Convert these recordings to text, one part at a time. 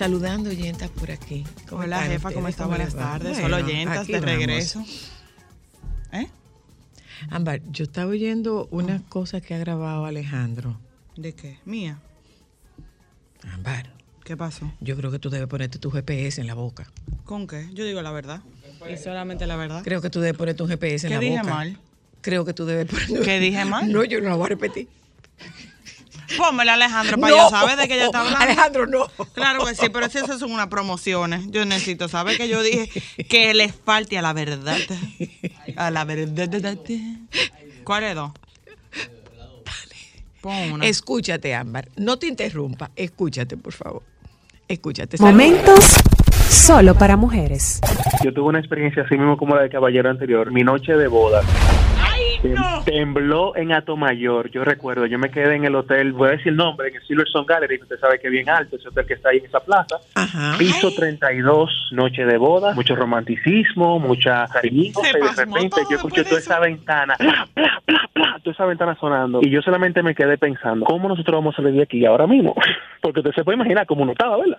saludando oyentas por aquí. ¿Cómo Hola, jefa, ¿cómo está? Buenas tardes. Solo oyentas de regreso. ¿Eh? Ámbar, yo estaba oyendo unas cosas que ha grabado Alejandro. ¿De qué? ¿Mía? Ámbar. ¿Qué pasó? Yo creo que tú debes ponerte tu GPS en la boca. ¿Con qué? Yo digo la verdad. Y solamente la verdad. Creo que tú debes ponerte un GPS en la boca. ¿Qué dije mal? Creo que tú debes poner... ¿Qué dije mal? No, yo no lo voy a repetir. Pónmela, Alejandro, para yo saber de qué ella está hablando. Alejandro, no. Claro que sí, pero esas son unas promociones. Yo necesito saber que yo dije que le falte a la verdad. A la verdad. ¿Cuál es dos? Escúchate, Ámbar. No te interrumpa. Escúchate, por favor. Escúchate. Momentos solo para mujeres. Yo tuve una experiencia así mismo como la del caballero anterior. Mi noche de boda. Tembló en Atomayor, yo recuerdo, yo me quedé en el hotel, voy a decir el nombre, en el Silverstone Gallery, usted sabe que es bien alto, ese hotel que está ahí en esa plaza. Piso 32, noche de boda, mucho romanticismo, mucha cariño, y de repente yo escuché toda esa ventana, toda esa ventana sonando, y yo solamente me quedé pensando, ¿cómo nosotros vamos a salir de aquí ahora mismo? Porque usted se puede imaginar cómo no estaba, ¿verdad?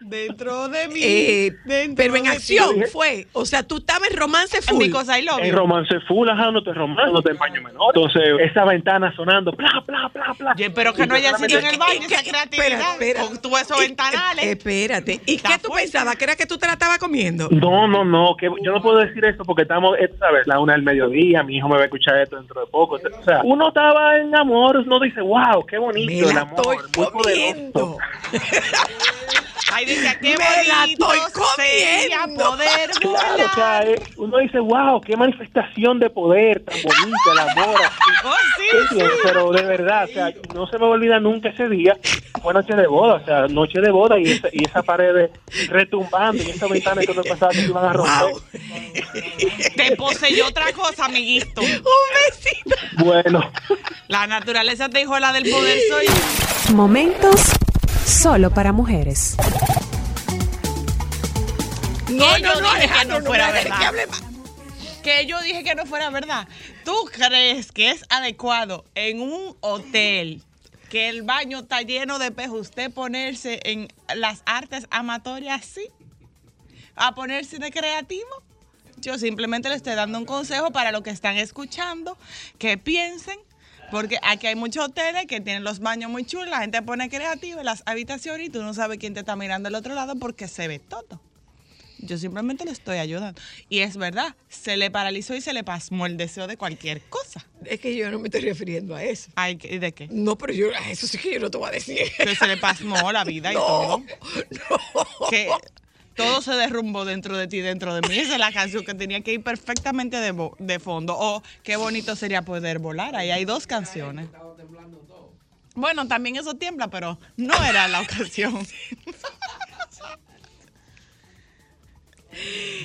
Dentro de mí. Eh, pero en acción fue. O sea, tú estabas en romance full. En, romance full, ajá, no te romance, no te empaño menor. Entonces, esa ventana sonando, bla, bla, bla, bla. pero que no haya sido en el baño esa creatividad. Espera, Con tú esos ventanales. Espérate. ¿Y qué tú pensabas? ¿Que era que tú te la estabas comiendo? No, no, no. Que yo no puedo decir eso porque estamos, ¿sabes? La una del mediodía, mi hijo me va a escuchar esto dentro de poco. O sea, uno estaba en amor, uno dice, wow, qué bonito el amor. Estoy comiendo. Ay, dice, qué bonito sería poder volar. o sea, eh, uno dice, wow, qué manifestación de poder tan bonita, el amor. Oh, sí, Pero de verdad, o sea, no se me olvida nunca ese día. Fue noche de boda, o sea, noche de boda y esa, y esa pared retumbando y esa ventana que no pasaba que iban a romper. Te poseyó otra cosa, amiguito. Un besito. Bueno. La naturaleza te dijo la del poder soy. Momentos Solo para mujeres. No, no, no, dije que no fuera verdad. Que yo dije que no fuera verdad. ¿Tú crees que es adecuado en un hotel que el baño está lleno de pejos, usted ponerse en las artes amatorias así? ¿A ponerse de creativo? Yo simplemente le estoy dando un consejo para los que están escuchando, que piensen porque aquí hay muchos hoteles que tienen los baños muy chulos, la gente pone creativa en las habitaciones y tú no sabes quién te está mirando del otro lado porque se ve todo. Yo simplemente le estoy ayudando. Y es verdad, se le paralizó y se le pasmó el deseo de cualquier cosa. Es que yo no me estoy refiriendo a eso. Ay, ¿De qué? No, pero yo, eso sí que yo no te voy a decir. Que se le pasmó la vida y todo. No. Que todo se derrumbó dentro de ti, dentro de mí. Esa es la canción que tenía que ir perfectamente de, fondo. O qué bonito sería poder volar. Ahí hay dos canciones. Bueno, también eso tiembla, pero no era la ocasión.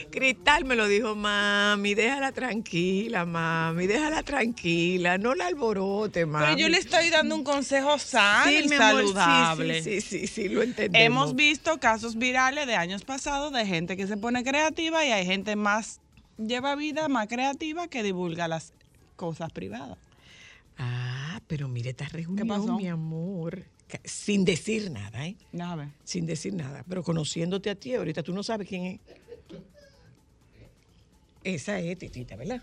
Cristal me lo dijo, mami, déjala tranquila, mami, déjala tranquila, no la alborote, mami. Pero yo le estoy dando un consejo sano y saludable. sí, sí, sí, sí, lo entendemos. Hemos visto casos virales de años pasados de gente que se pone creativa y hay gente más, lleva vida más creativa que divulga las cosas privadas. Ah, pero mire, esta reunión, mi amor, sin decir nada, ¿eh? Nada. Sin decir nada, pero conociéndote a ti, ahorita tú no sabes quién es. Esa es Titita, ¿verdad?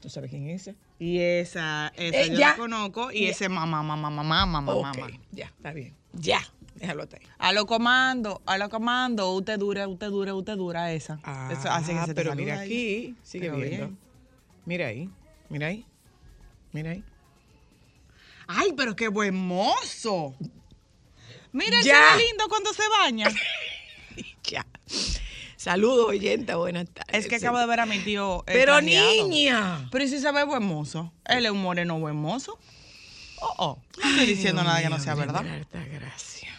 ¿Tú sabes quién es esa? Y esa, esa eh, yo la conozco y ese mamá, mamá, mamá, mamá, mamá. Ya, está bien. Ya, déjalo ahí. A lo comando, a lo comando, usted dura, usted dura, usted dura esa. Ah, así que se pero mira aquí, sigue viendo. Mira ahí, mira ahí, mira ahí. Ay, pero qué buen mozo. Mira ese lindo cuando se baña. ya. Saludos, oyenta, buenas tardes. Es que acabo de ver a mi tío. Eh, Pero niña. Pero ¿y si se ve buen mozo? Él es un moreno buen mozo. Oh, oh. No estoy diciendo nada que no sea verdad. Gracias.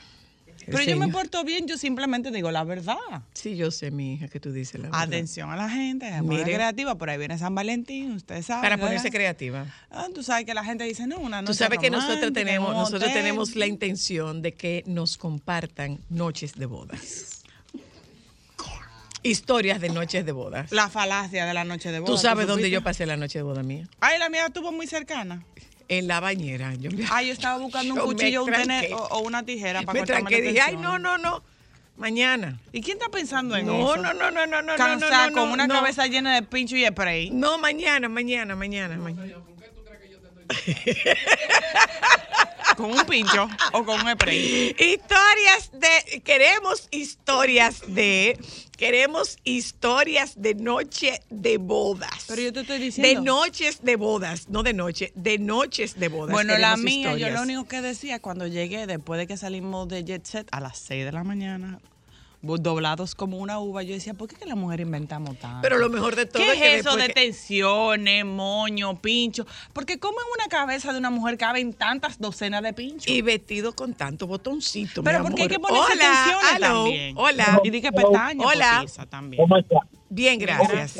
Pero yo me porto bien, yo simplemente digo la verdad. Sí, yo sé, mi hija, que tú dices la verdad. Atención a la gente, es creativa, por ahí viene San Valentín, usted sabe. Para ponerse creativa. Ah, tú sabes que la gente dice, no, una noche Tú sabes que nosotros tenemos, nosotros tenemos la intención de que nos compartan noches de bodas historias de noches de bodas. La falacia de la noche de bodas. ¿Tú sabes dónde yo pasé la noche de boda mía? Ay, la mía estuvo muy cercana. En la bañera. Yo Ay, yo estaba buscando un cuchillo un tener, o, una tijera para me tranqué, dije, ay, no, no, no. Mañana. ¿Y quién está pensando en no, eso? No, no, no, no, no. Cansada, no, con una cabeza llena de pincho y spray. No, mañana, mañana, mañana. mañana. con un pincho o con un spray. Historias de. Queremos historias de. Queremos historias de noche de bodas. Pero yo te estoy diciendo. De noches de bodas, no de noche, de noches de bodas. Bueno, la mía, yo lo único que decía cuando llegué, después de que salimos de Jet Set a las 6 de la mañana, doblados como una uva. Yo decía, ¿por qué que la mujer inventamos tanto? Pero lo mejor de todo ¿Qué es, eso de tensiones, moño, pincho? Porque como en una cabeza de una mujer caben tantas docenas de pinchos. Y vestido con tanto botoncito, Pero porque hay que ponerse Hola, tensiones hello, también. Hola. Y di que pestañas Hola. también. Bien, gracias.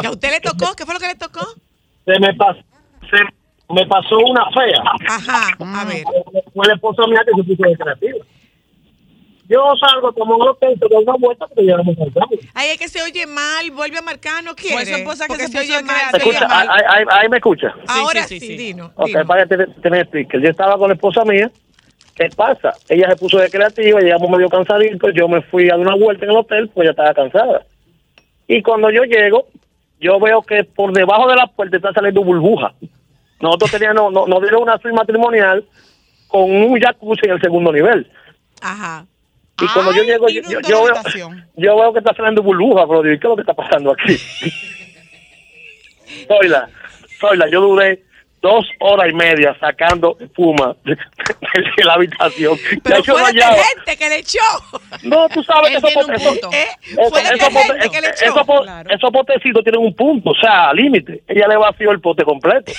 ¿Que a usted le tocó? ¿Qué fue lo que le tocó? Se me pasó, se me pasó una fea. Ajá, a ver. Fue el esposo mío que se puso de creativo. Yo salgo como un hotel, te doy una vuelta porque ya no Ay, es que se oye mal, vuelve a marcar, no quiere. Fue su esposa que se se puso oye mal. se Escucha, mal. ahí, ahí, ahí me escucha. Ahora sí, sí, sí, sí. Dino. Ok, Dino. para que te, tener speaker. Yo estaba con la esposa mía. ¿Qué pasa? Ella se puso de creativa, llegamos medio cansaditos. Yo me fui a dar una vuelta en el hotel, pues ella estaba cansada. Y cuando yo llego, yo veo que por debajo de la puerta está saliendo burbuja. Nosotros teníamos, no, nos dieron una suite matrimonial con un jacuzzi en el segundo nivel. Ajá. Y cuando yo llego, yo, la veo, yo veo que está saliendo burbuja, pero digo, ¿qué es lo que está pasando aquí? Soyla, Soyla, yo duré dos horas y media sacando espuma de, de la habitación. Pero fue de gente que le echó. No, tú sabes que esos tiene un potes- punto. ¿Eh? esos- Fue de esos potes- gente que le esos- echó. esos po- Claro. esos potecitos tienen un punto, o sea, límite. Ella le vació el pote completo.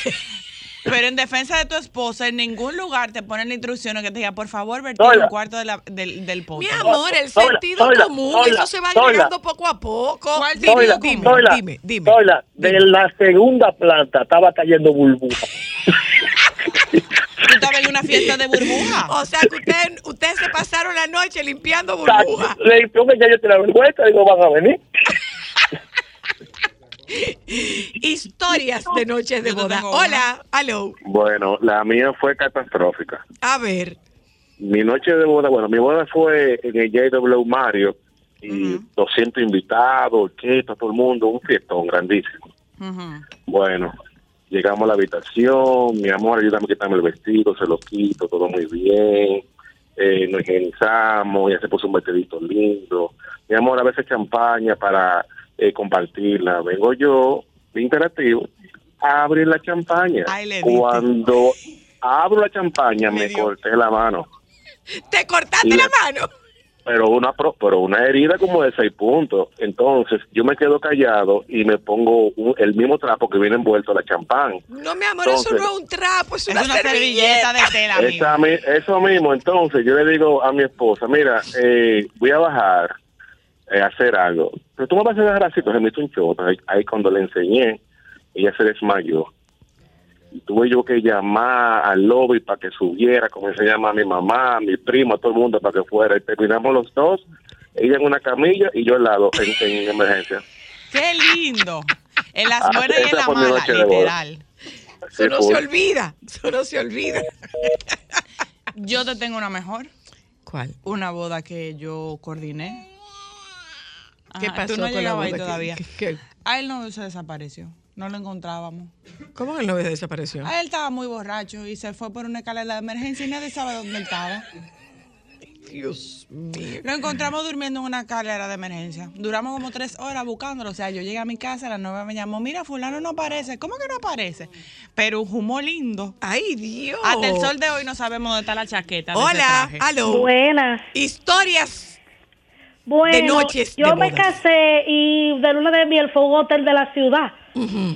Pero en defensa de tu esposa, en ningún lugar te ponen la instrucción que te diga, por favor, vertir un cuarto de la- del, del pote. Mi amor, el Soyla, sentido Soyla, común, Soyla, eso se va agregando poco a poco. ¿Cuál Dime, dime, dime, dime. De la segunda planta estaba cayendo burbuja. Tú estabas en una fiesta de burbuja. O sea que ustedes ustedes se pasaron la noche limpiando burbujas. Le digo que ya yo tenía vergüenza, digo, van a venir. Historias de noches de boda. Hola, aló. Bueno, la mía fue catastrófica. A ver. Mi noche de boda, bueno, mi boda fue en el JW Mario y 200 invitados, orquesta, todo el mundo, un fiestón grandísimo. Bueno, llegamos a la habitación, mi amor, ayúdame a quitarme el vestido, se lo quito, todo muy bien. Eh, nos higienizamos, ya se puso un vestidito lindo. Mi amor, a veces champaña para eh, compartirla. Vengo yo, interactivo, a abrir la champaña. Ay, le diste. Cuando abro la champaña, me dio. corté la mano. ¿Te cortaste la mano? pero una pro- pero una herida como de seis puntos. Entonces yo me quedo callado y me pongo un- el mismo trapo que viene envuelto la champán. No, mi amor, eso no es un trapo, es Es una, una servilleta de tela, amigo. Esa mi- eso mismo, entonces yo le digo a mi esposa, mira, eh, voy a bajar eh, a hacer algo. Pero tú me vas a dejar así, entonces me hizo un choto. Ahí, ahí cuando le enseñé, ella se desmayó. Y tuve yo que llamar al lobby para que subiera, como se llama a mi mamá, a mi primo, a todo el mundo para que fuera. Y terminamos los dos, ella en una camilla y yo al lado, en, en emergencia. Qué lindo. En las Ah, buenas y en las malas, literal. Eso no se olvida, eso no se olvida. Yo te tengo una mejor. ¿Cuál? Una boda que yo coordiné. ¿Qué Ajá, pasó Tú no con la todavía. qué- qué? A él no se desapareció. No lo encontrábamos. ¿Cómo que el novio desapareció? A él estaba muy borracho y se fue por una escalera de emergencia y nadie sabe dónde él estaba. Dios mío. Lo encontramos durmiendo en una escalera de emergencia. Duramos como tres horas buscándolo. O sea, yo llegué a mi casa, la novia me llamó, mira, fulano no aparece. ¿Cómo que no aparece? Pero un humo lindo. Ay, Dios. Hasta el sol de hoy no sabemos dónde está la chaqueta Hola, aló. Buenas. Historias. Bueno, De noches yo de me casé y de luna de miel fue un hotel de la ciudad.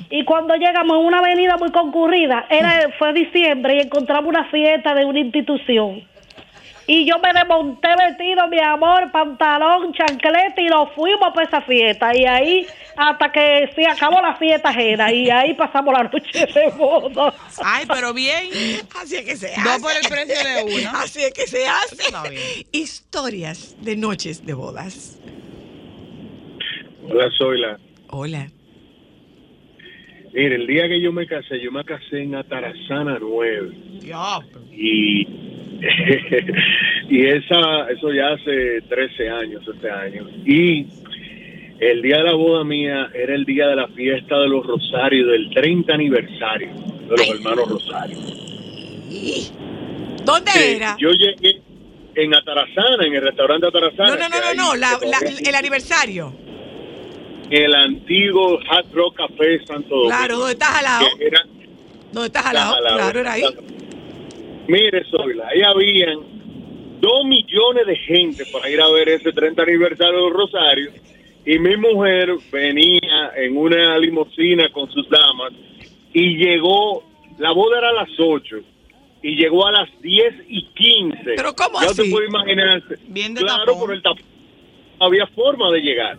Y cuando llegamos a una avenida muy concurrida, era fue diciembre y encontramos una fiesta de una institución. Y yo me desmonté vestido, mi amor, pantalón, chancleta y nos fuimos para esa fiesta. Y ahí, hasta que se acabó la fiesta ajena. Y ahí pasamos la noche de boda. Ay, pero bien. Así es que se hace. Dos por el precio de uno. Así es que se hace. Historias de noches de bodas. Hola, soy la. Hola. Mire, el día que yo me casé, yo me casé en Atarazana 9. Diablo. Y y esa, eso ya hace 13 años, este año. Y el día de la boda mía era el día de la fiesta de los Rosarios, del 30 aniversario de los hermanos Rosario. ¿Dónde era? Yo llegué en Atarazana, en el restaurante Atarazana. No, no, no, no, no el aniversario. El antiguo Hard Rock Café Santo Domingo. Claro, ¿dónde estás al lado? ¿Dónde estás al lado? Claro, era ahí. Mire, Zoila, ahí habían dos millones de gente para ir a ver ese 30 aniversario de Rosario y mi mujer venía en una limusina con sus damas y llegó, la boda era a las 8 y llegó a las 10 y 15. ¿Pero cómo ya así? te puede imaginarse. claro, por el tapón. Había forma de llegar.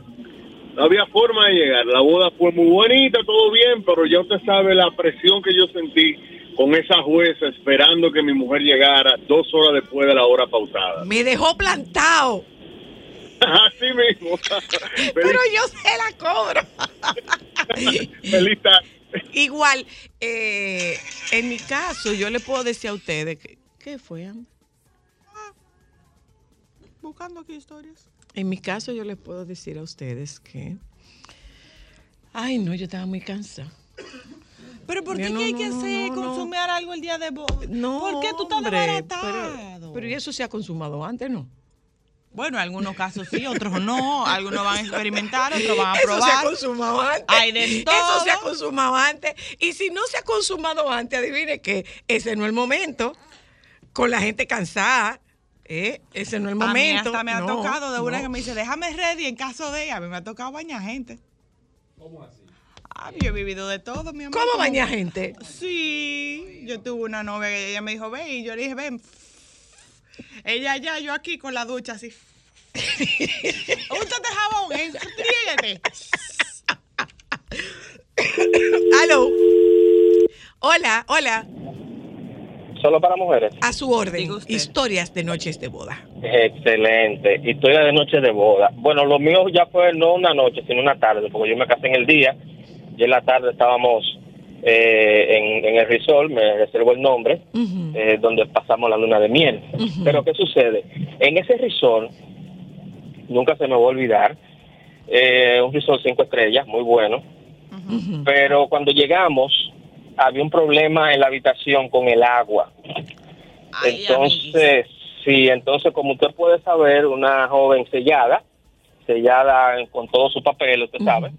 No había forma de llegar. La boda fue muy bonita, todo bien, pero ya usted sabe la presión que yo sentí con esa jueza esperando que mi mujer llegara dos horas después de la hora pautada. Me dejó plantado. Así mismo. Pero yo se la cobro. Feliz Igual, eh, en mi caso, yo le puedo decir a ustedes que, ¿qué fue? Ah, buscando aquí historias. En mi caso, yo les puedo decir a ustedes que, ay, no, yo estaba muy cansada. Pero ¿por qué, hay que hacer consumir algo el día de boda? No, ¿Por qué tú estás desbaratado? Pero, pero eso se ha consumado antes, ¿no? Bueno, en algunos casos sí, otros no. Algunos van a experimentar, otros van a probar. Eso se ha consumado antes. Hay de todo. Eso se ha consumado antes. Y si no se ha consumado antes, adivine que ese no es el momento. Con la gente cansada. ¿Eh? Ese no es el momento. A mí hasta me ha tocado de una que me dice, déjame ready en caso de. A mí me ha tocado bañar gente. ¿Cómo así? Ah, yo he vivido de todo, mi amor. ¿Cómo bañar gente? Sí. Yo tuve una novia que ella me dijo, ve, y yo le dije, ven. Ella allá, yo aquí con la ducha así. Úntate jabón, enfríguete. Aló. Hola, hola. Solo para mujeres. A su orden. Historias de noches de boda. Excelente. Historia de noches de boda. Bueno, lo mío ya fue no una noche, sino una tarde, porque yo me casé en el día y en la tarde estábamos eh, en, el resort, me reservo el nombre, eh, donde pasamos la luna de miel. Pero ¿qué sucede? En ese resort, nunca se me va a olvidar, eh, un resort cinco estrellas, muy bueno, pero cuando llegamos había un problema en la habitación con el agua. entonces, sí, entonces como usted puede saber, una joven sellada, sellada con todo su papel, usted sabe,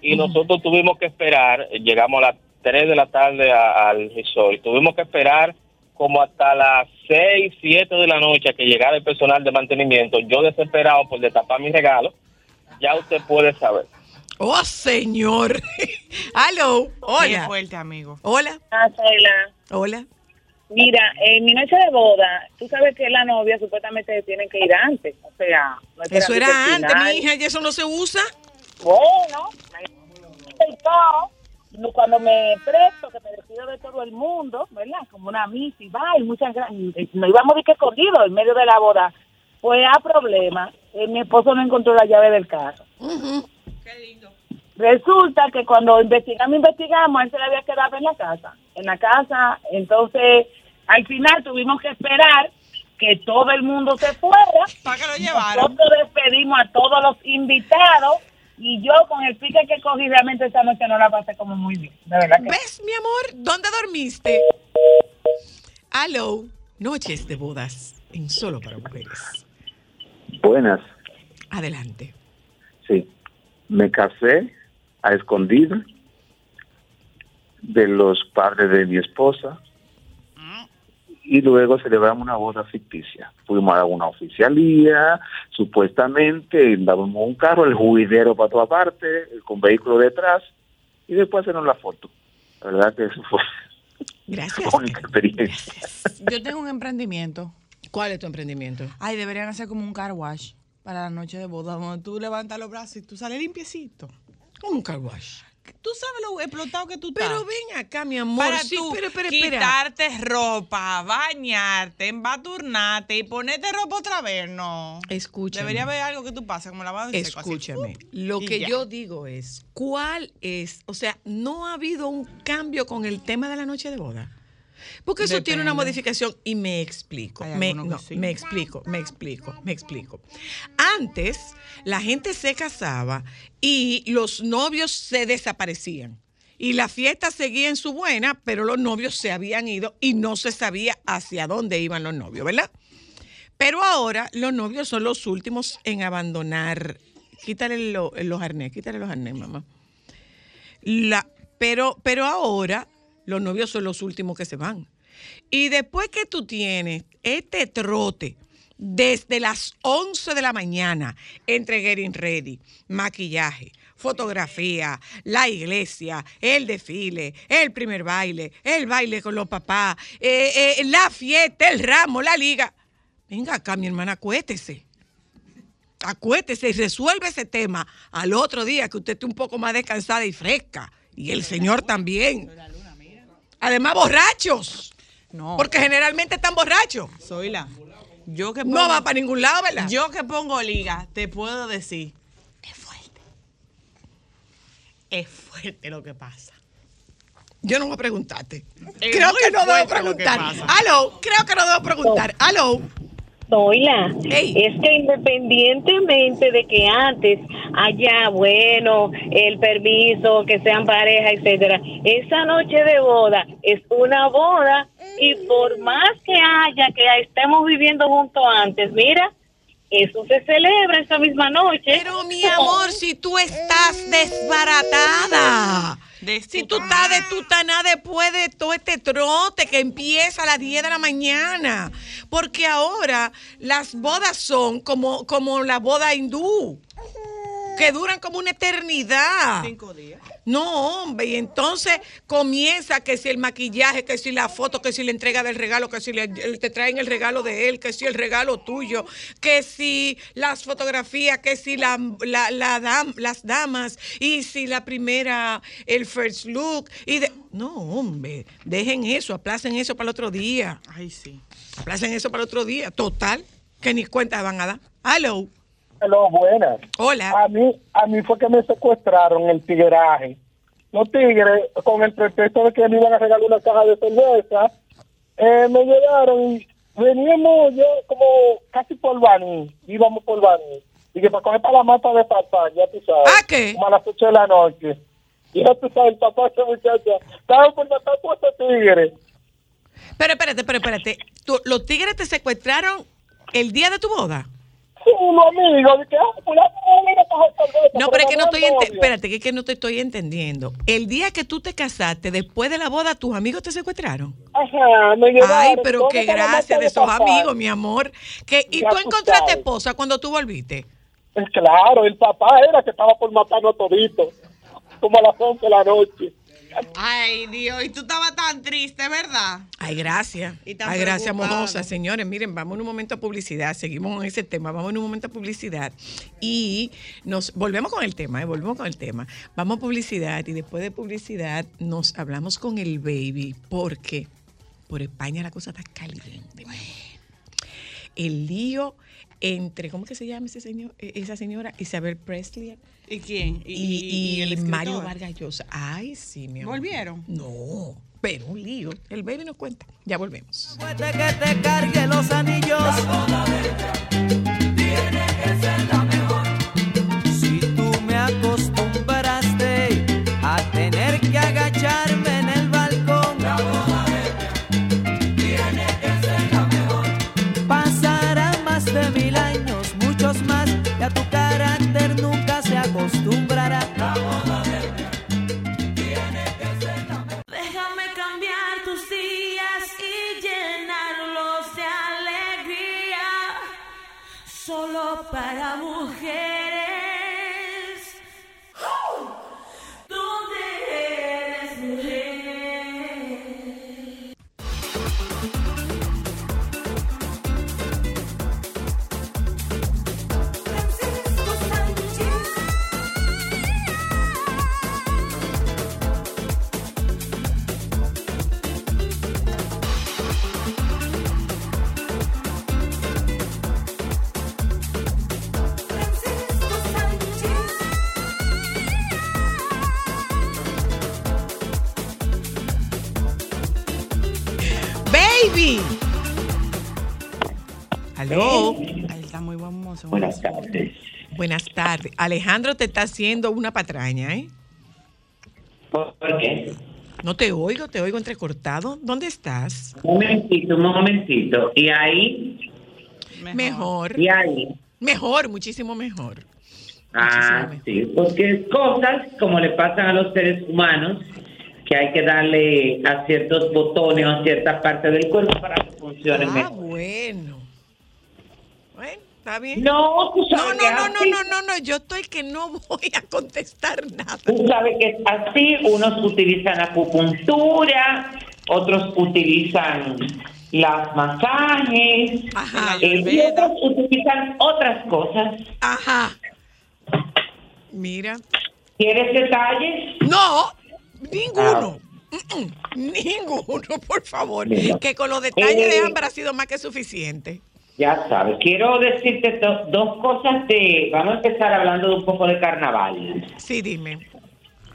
y nosotros tuvimos que esperar, llegamos a las 3 de la tarde al resort, tuvimos que esperar como hasta las 6, 7 de la noche a que llegara el personal de mantenimiento, yo desesperado por destapar mi regalo, ya usted puede saber. Oh, señor. Aló. Hola. fuerte, amigo. Hola. Ah, Hola. Mira, en mi noche de boda, tú sabes que la novia supuestamente tiene que ir antes. O sea, no eso era antes, mi hija, y eso no se usa. Bueno, cuando me presto, que me despido de todo el mundo, ¿verdad? Como una misa y va, y muchas gracias. No íbamos de que escondido en medio de la boda. Pues a problema, eh, mi esposo no encontró la llave del carro. Qué lindo. Resulta que cuando investigamos, investigamos, él se le había quedado en la casa. En la casa, entonces, al final tuvimos que esperar que todo el mundo se fuera. Para que lo llevaran. Nosotros despedimos a todos los invitados y yo con el pique que cogí realmente esta noche no la pasé como muy bien, de verdad que ¿Ves, mi amor? ¿Dónde dormiste? Aló, noches de bodas en Solo para Mujeres. Buenas. Adelante. Sí, me casé a escondida de los padres de mi esposa y luego celebramos una boda ficticia. Fuimos a una oficialía, supuestamente, dábamos un carro, el juidero para toda parte, con vehículo detrás, y después hacemos la foto. La verdad que eso fue Gracias. una experiencia. Yo tengo un emprendimiento. ¿Cuál es tu emprendimiento? Ay, deberían hacer como un car wash para la noche de boda, donde tú levantas los brazos y tú sales limpiecito. Un car wash. Tú sabes lo explotado que tú estás. Pero ven acá, mi amor. Para sí, tú espera. quitarte ropa, bañarte, embadurnarte y ponerte ropa otra vez, no. Escúchame. Debería haber algo que tú pases como lavado así, Escúchame. Lo y que ya. yo digo es, ¿cuál es? O sea, ¿no ha habido un cambio con el tema de la noche de boda? Porque eso tiene una modificación y me explico. Me, algunos que no, sí. me explico, me explico, me explico. Antes la gente se casaba y los novios se desaparecían. Y la fiesta seguía en su buena, pero los novios se habían ido y no se sabía hacia dónde iban los novios, ¿verdad? Pero ahora los novios son los últimos en abandonar. Quítale lo- los arnés, quítale los arnés, mamá. La, pero, pero ahora los novios son los últimos que se van. Y después que tú tienes este trote desde las 11 de la mañana entre Getting Ready, maquillaje, fotografía, la iglesia, el desfile, el primer baile, el baile con los papás, eh, eh, la fiesta, el ramo, la liga. Venga acá, mi hermana, acuéstese. Acuéstese y resuelve ese tema al otro día que usted esté un poco más descansada y fresca. Y el Señor también. Además, borrachos. No. Porque generalmente están borrachos. Soy la. Yo que No va para ningún lado, ¿verdad? Yo que pongo liga, te puedo decir, es fuerte. Es fuerte lo que pasa. Yo no voy a preguntarte. Es creo que no debo preguntar. Aló, creo que no debo preguntar. Aló. Zoila, es que independientemente de que antes haya, bueno, el permiso, que sean pareja, etcétera, esa noche de boda es una boda y por más que haya, que estemos viviendo juntos antes, mira, eso se celebra esa misma noche. Pero mi amor, si tú estás desbaratada. Si tú estás de tutaná después de todo este trote que empieza a las 10 de la mañana. Porque ahora las bodas son como, como la boda hindú, que duran como una eternidad. Cinco días. No, hombre, y entonces comienza que si el maquillaje, que si la foto, que si la entrega del regalo, que si le- te traen el regalo de él, que si el regalo tuyo, que si las fotografías, que si la, la- la dam- las damas, y si la primera, el first look. Y de- no, hombre, dejen eso, aplacen eso para el otro día. Ay, sí. Aplacen eso para el otro día. Total, que ni cuenta van a dar. Hello. Hello, buenas. Hola. A mí, a mí fue que me secuestraron el tigueraje. Los tigres, con el pretexto de que me iban a regalar una caja de cerveza, eh, me llegaron y veníamos yo como casi por Baní, íbamos por Baní. Y que para coger para la mata de papá, ya tú sabes. ¿Ah, qué? Como a las 8 de la noche. Y ya tú sabes, el papá esa muchacha, estaba por matar ese tigre. Pero espérate, pero espérate. ¿Tú- ¿Los tigres te secuestraron el día de tu boda? De que, ah, a No, pero es que no estoy espérate, que es que no te estoy entendiendo. El día que tú te casaste, después de la boda, tus amigos te secuestraron. Ajá, me llevaron. Ay, pero qué gracia de esos amigos, mi amor. Que, ¿Y tú encontraste esposa cuando tú volviste? Pues claro, el papá era que estaba por matarnos toditos, como a las 11 de la noche. Ay, Dios, y tú estabas tan triste, ¿verdad? Ay, gracias. Y tan Ay, gracias, mojosa. Señores, miren, vamos en un momento a publicidad. Seguimos con ese tema. Vamos en un momento a publicidad. Y nos volvemos con el tema, ¿eh? Volvemos con el tema. Vamos a publicidad y después de publicidad nos hablamos con el baby. Porque por España la cosa está caliente. El lío entre, ¿cómo que se llama ese señor, eh, esa señora? Isabel Presley. ¿Y quién? Y, y y el escritor? Mario Vargas Llosa. Ay, sí, mi amor. ¿Volvieron? No, pero un lío. El baby nos cuenta. Ya volvemos. que te cargue los anillos. Tiene que ser la Aló. Ahí está muy famoso. Buenas tardes. Buenas tardes. Alejandro te está haciendo una patraña, ¿eh? ¿Por qué? No te oigo, te oigo entrecortado. ¿Dónde estás? Un momentito, un momentito. Y ahí, Mejor. y ahí. Mejor, muchísimo mejor. Ah, sí, porque cosas como le pasan a los seres humanos, que hay que darle a ciertos botones o a ciertas partes del cuerpo para que funcionen Ah, mejor. bueno. Está bien. No, tú no, sabes no, que no, así- no, no, no, no, yo estoy que no voy a contestar nada. Tú sabes que es así, unos utilizan acupuntura, otros utilizan las masajes, eh, y otros utilizan otras cosas. Ajá. Mira. ¿Quieres detalles? No, ninguno. Mm-mm, Ninguno, por favor. Mira. Que con los detalles de Eh, Ámbar ha sido más que suficiente. Ya sabes, quiero decirte do- dos cosas de... Vamos a empezar hablando de un poco de carnaval. Sí, dime.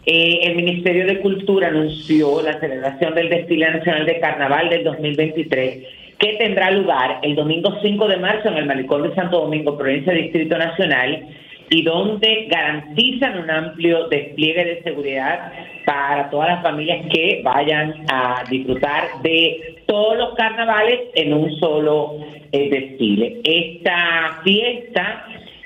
Eh, el Ministerio de Cultura anunció la celebración del Desfile Nacional de Carnaval del 2023, que tendrá lugar el domingo 5 de marzo en el Malecón de Santo Domingo, provincia de Distrito Nacional, y donde garantizan un amplio despliegue de seguridad para todas las familias que vayan a disfrutar de todos los carnavales en un solo eh, desfile. Esta fiesta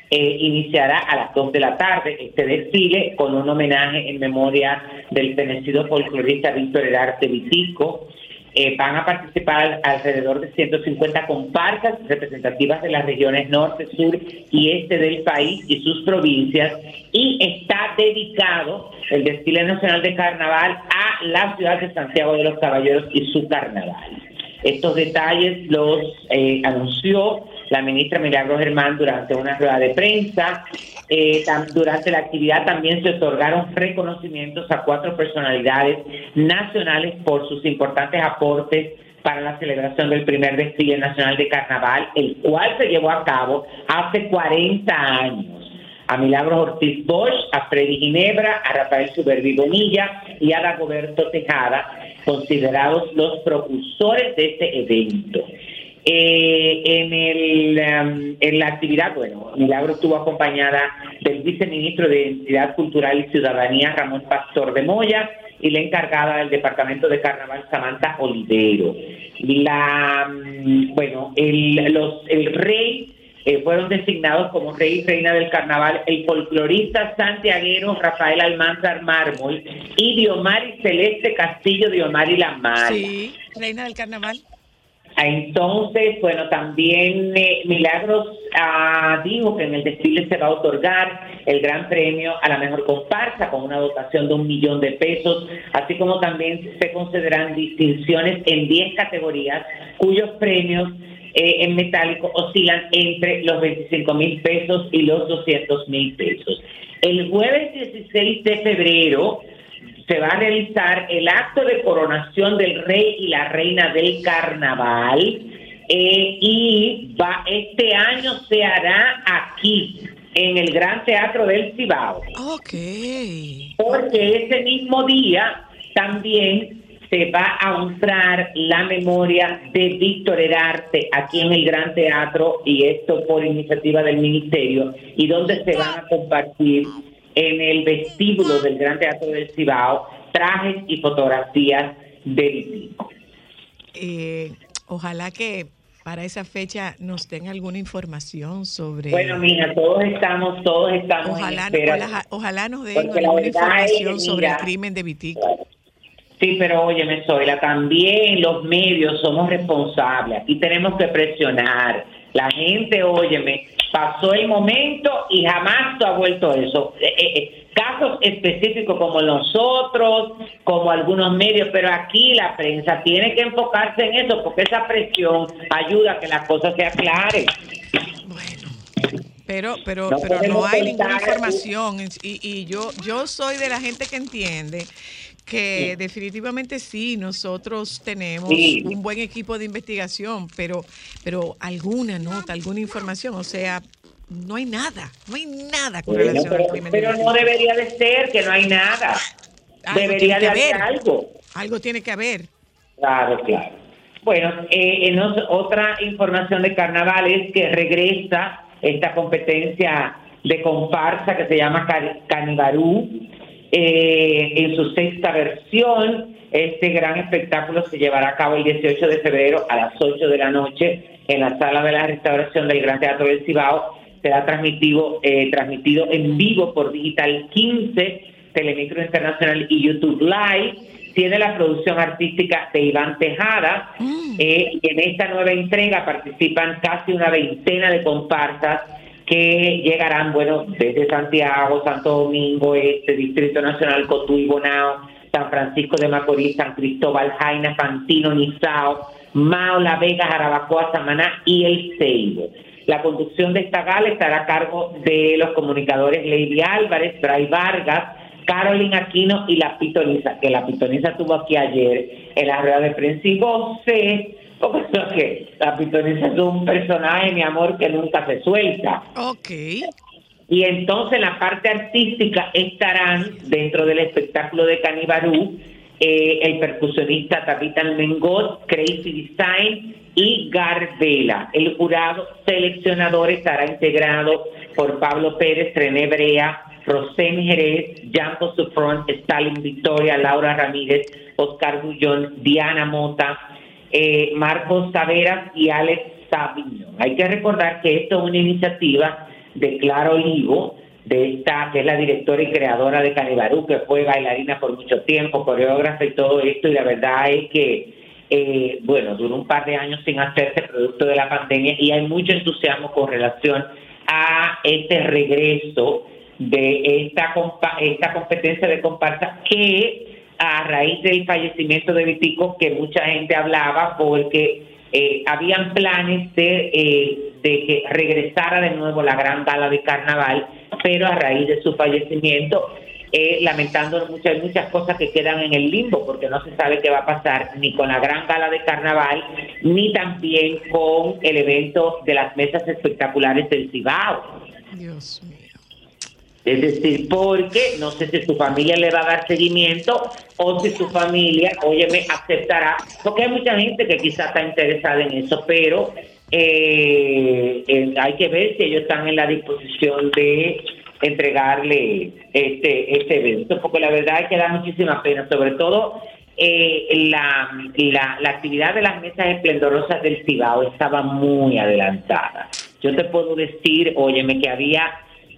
eh, iniciará a las 2 de la tarde este desfile con un homenaje en memoria del fenecido folclorista Víctor Herarte Vitico. Eh, van a participar alrededor de 150 comparsas representativas de las regiones norte, sur y este del país y sus provincias y está dedicado el desfile nacional de carnaval a la ciudad de Santiago de los Caballeros y su carnaval. Estos detalles los eh, anunció la ministra Milagros Germán durante una rueda de prensa. Eh, durante la actividad también se otorgaron reconocimientos a cuatro personalidades nacionales por sus importantes aportes para la celebración del primer desfile nacional de carnaval, el cual se llevó a cabo hace 40 años a Milagros Ortiz Bosch, a Freddy Ginebra, a Rafael Supervi Bonilla y a Dagoberto Tejada, considerados los propulsores de este evento. Eh, en, el, um, en la actividad, bueno, Milagro estuvo acompañada del viceministro de Identidad Cultural y Ciudadanía, Ramón Pastor de Moya, y la encargada del Departamento de Carnaval, Samantha Olivero. La, mm, bueno, el, los, el rey eh, fueron designados como rey y reina del carnaval el folclorista santiaguero Rafael Almanzar Mármol y Diomari Celeste Castillo Diomari La. Sí, reina del carnaval. Entonces, bueno, también eh, Milagros ah, dijo que en el desfile se va a otorgar el gran premio a la mejor comparsa con una dotación de un millón de pesos, así como también se concederán distinciones en 10 categorías cuyos premios eh, en metálico oscilan entre los 25 mil pesos y los 200 mil pesos. El jueves 16 de febrero se va a realizar el acto de coronación del rey y la reina del carnaval eh, y va este año se hará aquí en el Gran Teatro del Cibao. Ok. Porque ese mismo día también se va a honrar la memoria de Víctor Herarte aquí en el Gran Teatro y esto por iniciativa del Ministerio y donde se van a compartir en el vestíbulo del Gran Teatro del Cibao trajes y fotografías de Vitico. Eh, ojalá que para esa fecha nos den alguna información sobre. Bueno, mija, todos estamos, todos estamos Ojalá, en espera. ojalá, ojalá nos den Porque la alguna es información sobre el mira, crimen de Vitico. Sí, pero óyeme, Zoila, también los medios somos responsables. Aquí tenemos que presionar. La gente, óyeme, pasó el momento y jamás tú ha vuelto eso. Eh, eh, eh, casos específicos como nosotros, como algunos medios, pero aquí la prensa tiene que enfocarse en eso porque esa presión ayuda a que las cosas se aclaren. Pero, pero, No pero no hay ninguna información y, y yo, yo soy de la gente que entiende que definitivamente sí, nosotros tenemos Sí. un buen equipo de investigación, pero, pero alguna nota, alguna información, o sea, no hay nada, no hay nada con Bueno, relación pero, al crimen pero no debería de ser que no hay nada. Algo debería de haber algo. Algo tiene que haber. Claro, claro. Bueno, eh, en os- otra información de carnaval es que regresa esta competencia de comparsa que se llama Canibarú eh, en su sexta versión. Este gran espectáculo se llevará a cabo el 18 de febrero a las 8 de la noche en la sala de la restauración del Gran Teatro del Cibao. Será transmitido, eh, transmitido en vivo por Digital 15, Telemicro Internacional y YouTube Live. Tiene la producción artística de Iván Tejada. eh, y en esta nueva entrega participan casi una veintena de comparsas que llegarán, bueno, desde Santiago, Santo Domingo, este Distrito Nacional, Cotuí, Bonao, San Francisco de Macorís, San Cristóbal, Jaina, Fantino, Nizao, Mao, La Vega, Jarabacoa, Samaná y El Ceibo. La conducción de esta gala estará a cargo de los comunicadores Lady Álvarez, Bray Vargas, Carolyn Aquino y la Pitoniza, que la Pitoniza tuvo aquí ayer en la rueda de prensa y goce, creo que la Pitoniza es un personaje, mi amor, que nunca se suelta. Ok. Y entonces en la parte artística estarán dentro del espectáculo de Canibarú eh, el percusionista Tapitan Mengot, Crazy Design y Garbela. El jurado seleccionador estará integrado por Pablo Pérez, René Brea, Rosén Jerez, Janko Sufron, Stalin Victoria, Laura Ramírez, Oscar Bullón, Diana Mota, eh, Marcos Taveras y Alex Sabino. Hay que recordar que esto es una iniciativa de Clara Olivo, de esta, que es la directora y creadora de Canibarú, que fue bailarina por mucho tiempo, coreógrafa y todo esto, y la verdad es que, eh, bueno, duró un par de años sin hacerse producto de la pandemia y hay mucho entusiasmo con relación a este regreso de esta, esta competencia de comparsa que a raíz del fallecimiento de Vitico que mucha gente hablaba porque eh, habían planes de, eh, de que regresara de nuevo la gran gala de carnaval, pero a raíz de su fallecimiento, eh, lamentando mucho, hay muchas cosas que quedan en el limbo porque no se sabe qué va a pasar ni con la gran gala de carnaval, ni también con el evento de las mesas espectaculares del Cibao. Dios. Es decir, porque no sé si su familia le va a dar seguimiento o si su familia, óyeme, aceptará, porque hay mucha gente que quizás está interesada en eso, pero eh, eh, hay que ver si ellos están en la disposición de entregarle este, este evento, porque la verdad es que da muchísima pena, sobre todo eh, la, la, la actividad de las mesas esplendorosas del Cibao estaba muy adelantada. Yo te puedo decir, óyeme, que había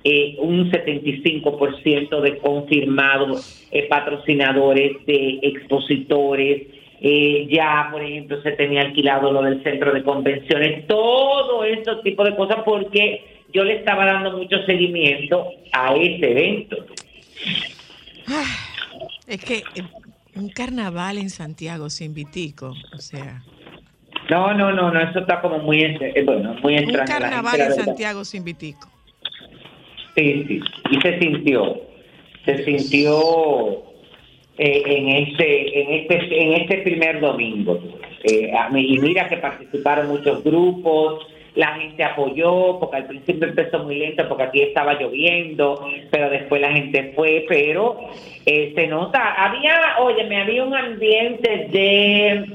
eh, un 75% de confirmados eh, patrocinadores, de expositores. eh, ya, por ejemplo, se tenía alquilado lo del centro de convenciones, todo este tipo de cosas, porque yo le estaba dando mucho seguimiento a ese evento. Ah, Es que eh, un carnaval en Santiago sin Vitico, o sea, No, no, no, no, eso está como muy, eh, bueno, muy un extraño. La carnaval en. Santiago sin Vitico. Sí, sí, y se sintió, se sintió eh, en este, en este, en este primer domingo. Eh, y mira que participaron muchos grupos, la gente apoyó, porque al principio empezó muy lento porque aquí estaba lloviendo, pero después la gente fue, pero eh, se nota, había, oye, me había un ambiente de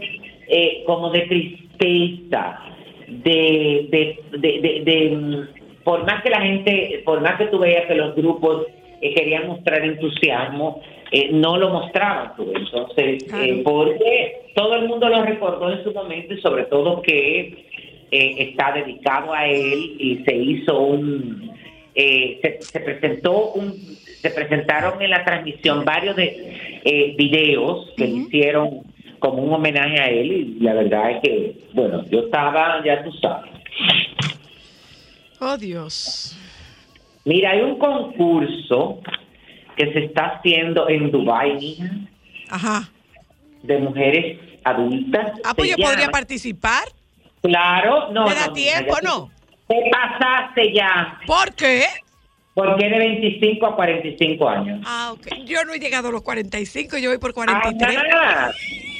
eh, como de tristeza, de, de- de, mm, por más que la gente, por más que tú veas que los grupos eh, querían mostrar entusiasmo, eh, no lo mostraban tú. Entonces, eh, porque todo el mundo lo recordó en su momento y sobre todo que eh, está dedicado a él y se hizo un, se, se presentó un, se presentaron en la transmisión varios de videos que le hicieron como un homenaje a él y la verdad es que, bueno, yo estaba, ya tú sabes. Oh, Dios. Mira, hay un concurso que se está haciendo en Dubái, mija, Ajá. de mujeres adultas. Ah, pues yo podría participar. Claro, no. ¿Me da no, tiempo no? Te pasaste ya. ¿Por qué? Porque es de 25 a 45 años. Ah, ok. Yo no he llegado a los 45, yo voy por 43. Ah,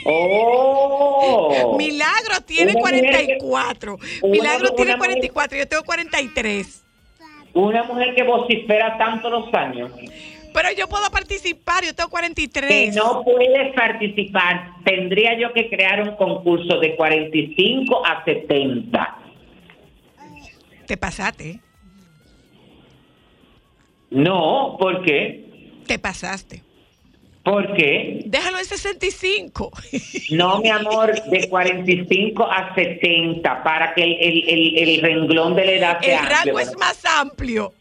¡Oh! Milagro tiene Una mujer que- 44. una- Milagro tiene una mujer- 44, yo tengo 43. Una mujer que vocifera tanto los años. Pero yo puedo participar, yo tengo 43. Que no puedes participar. Tendría yo que crear un concurso de 45 a 70. Te pasaste. No, ¿por qué? Te pasaste. ¿Por qué? Déjalo en 65. No, mi amor, de 45 a 70 para que el, el- el- el renglón de la edad El sea amplio. rango es más amplio.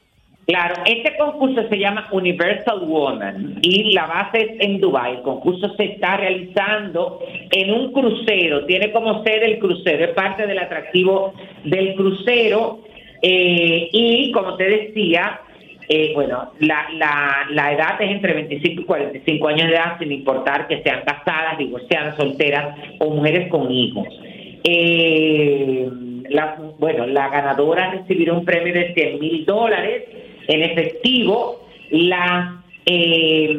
Claro, este concurso se llama Universal Woman y la base es en Dubai. El concurso se está realizando en un crucero, tiene como sede el crucero, es parte del atractivo del crucero eh, y como te decía, eh, bueno, la, la, la edad es entre 25 y 45 años de edad, sin importar que sean casadas, divorciadas, solteras o mujeres con hijos. Eh, bueno, la ganadora recibirá un premio de 100 mil dólares en efectivo. Las, eh,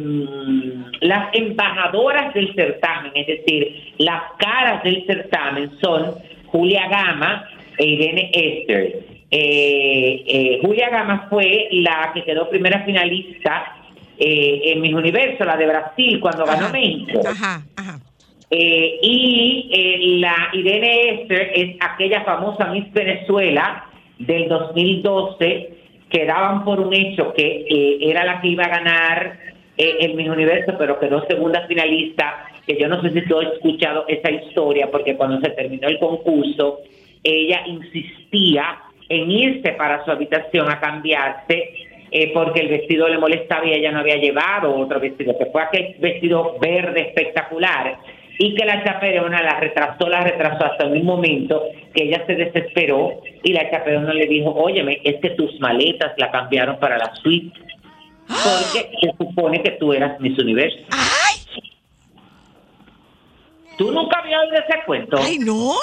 las embajadoras del certamen, es decir, las caras del certamen son Julia Gama e Irene Esther. Eh, eh, Julia Gama fue la que quedó primera finalista eh, en Miss Universo, la de Brasil, cuando ganó México. Ajá, ajá. Eh, y la Irene Esther es aquella famosa Miss Venezuela del 2012 que daban por un hecho que era la que iba a ganar el Miss Universo, pero quedó segunda finalista, que yo no sé si tú has escuchado esa historia, porque cuando se terminó el concurso, ella insistía en irse para su habitación a cambiarse eh, porque el vestido le molestaba y ella no había llevado otro vestido, que fue aquel vestido verde espectacular y que la chaperona la retrasó, la retrasó hasta un momento que ella se desesperó y la chaperona le dijo, óyeme, es que tus maletas la cambiaron para la suite porque se supone que tú eras Miss Universo. ¿Tú nunca habías oído ese cuento? Ay, no.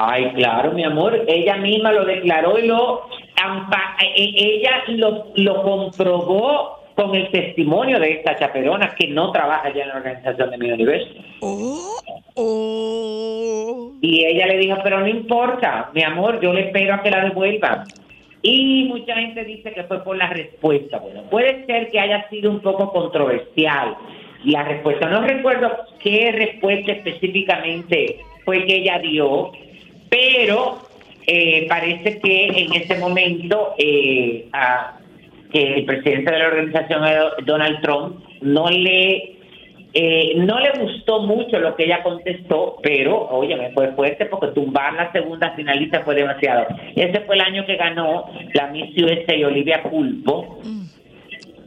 Ay, claro, mi amor. Ella misma lo declaró y lo ampa- e- ella lo, lo comprobó con el testimonio de esta chaperona que no trabaja ya en la organización de mi universo. Y ella le dijo, pero no importa, mi amor, yo le espero a que la devuelva. Y mucha gente dice que fue por la respuesta. Bueno, puede ser que haya sido un poco controversial la respuesta. No recuerdo qué respuesta específicamente fue que ella dio, pero eh, parece que en ese momento eh, a- que el presidente de la organización Donald Trump no le eh, no le gustó mucho lo que ella contestó, pero, oye, me fue fuerte porque tumbar la segunda finalista fue demasiado. Ese fue el año que ganó la Miss USA Olivia Pulpo,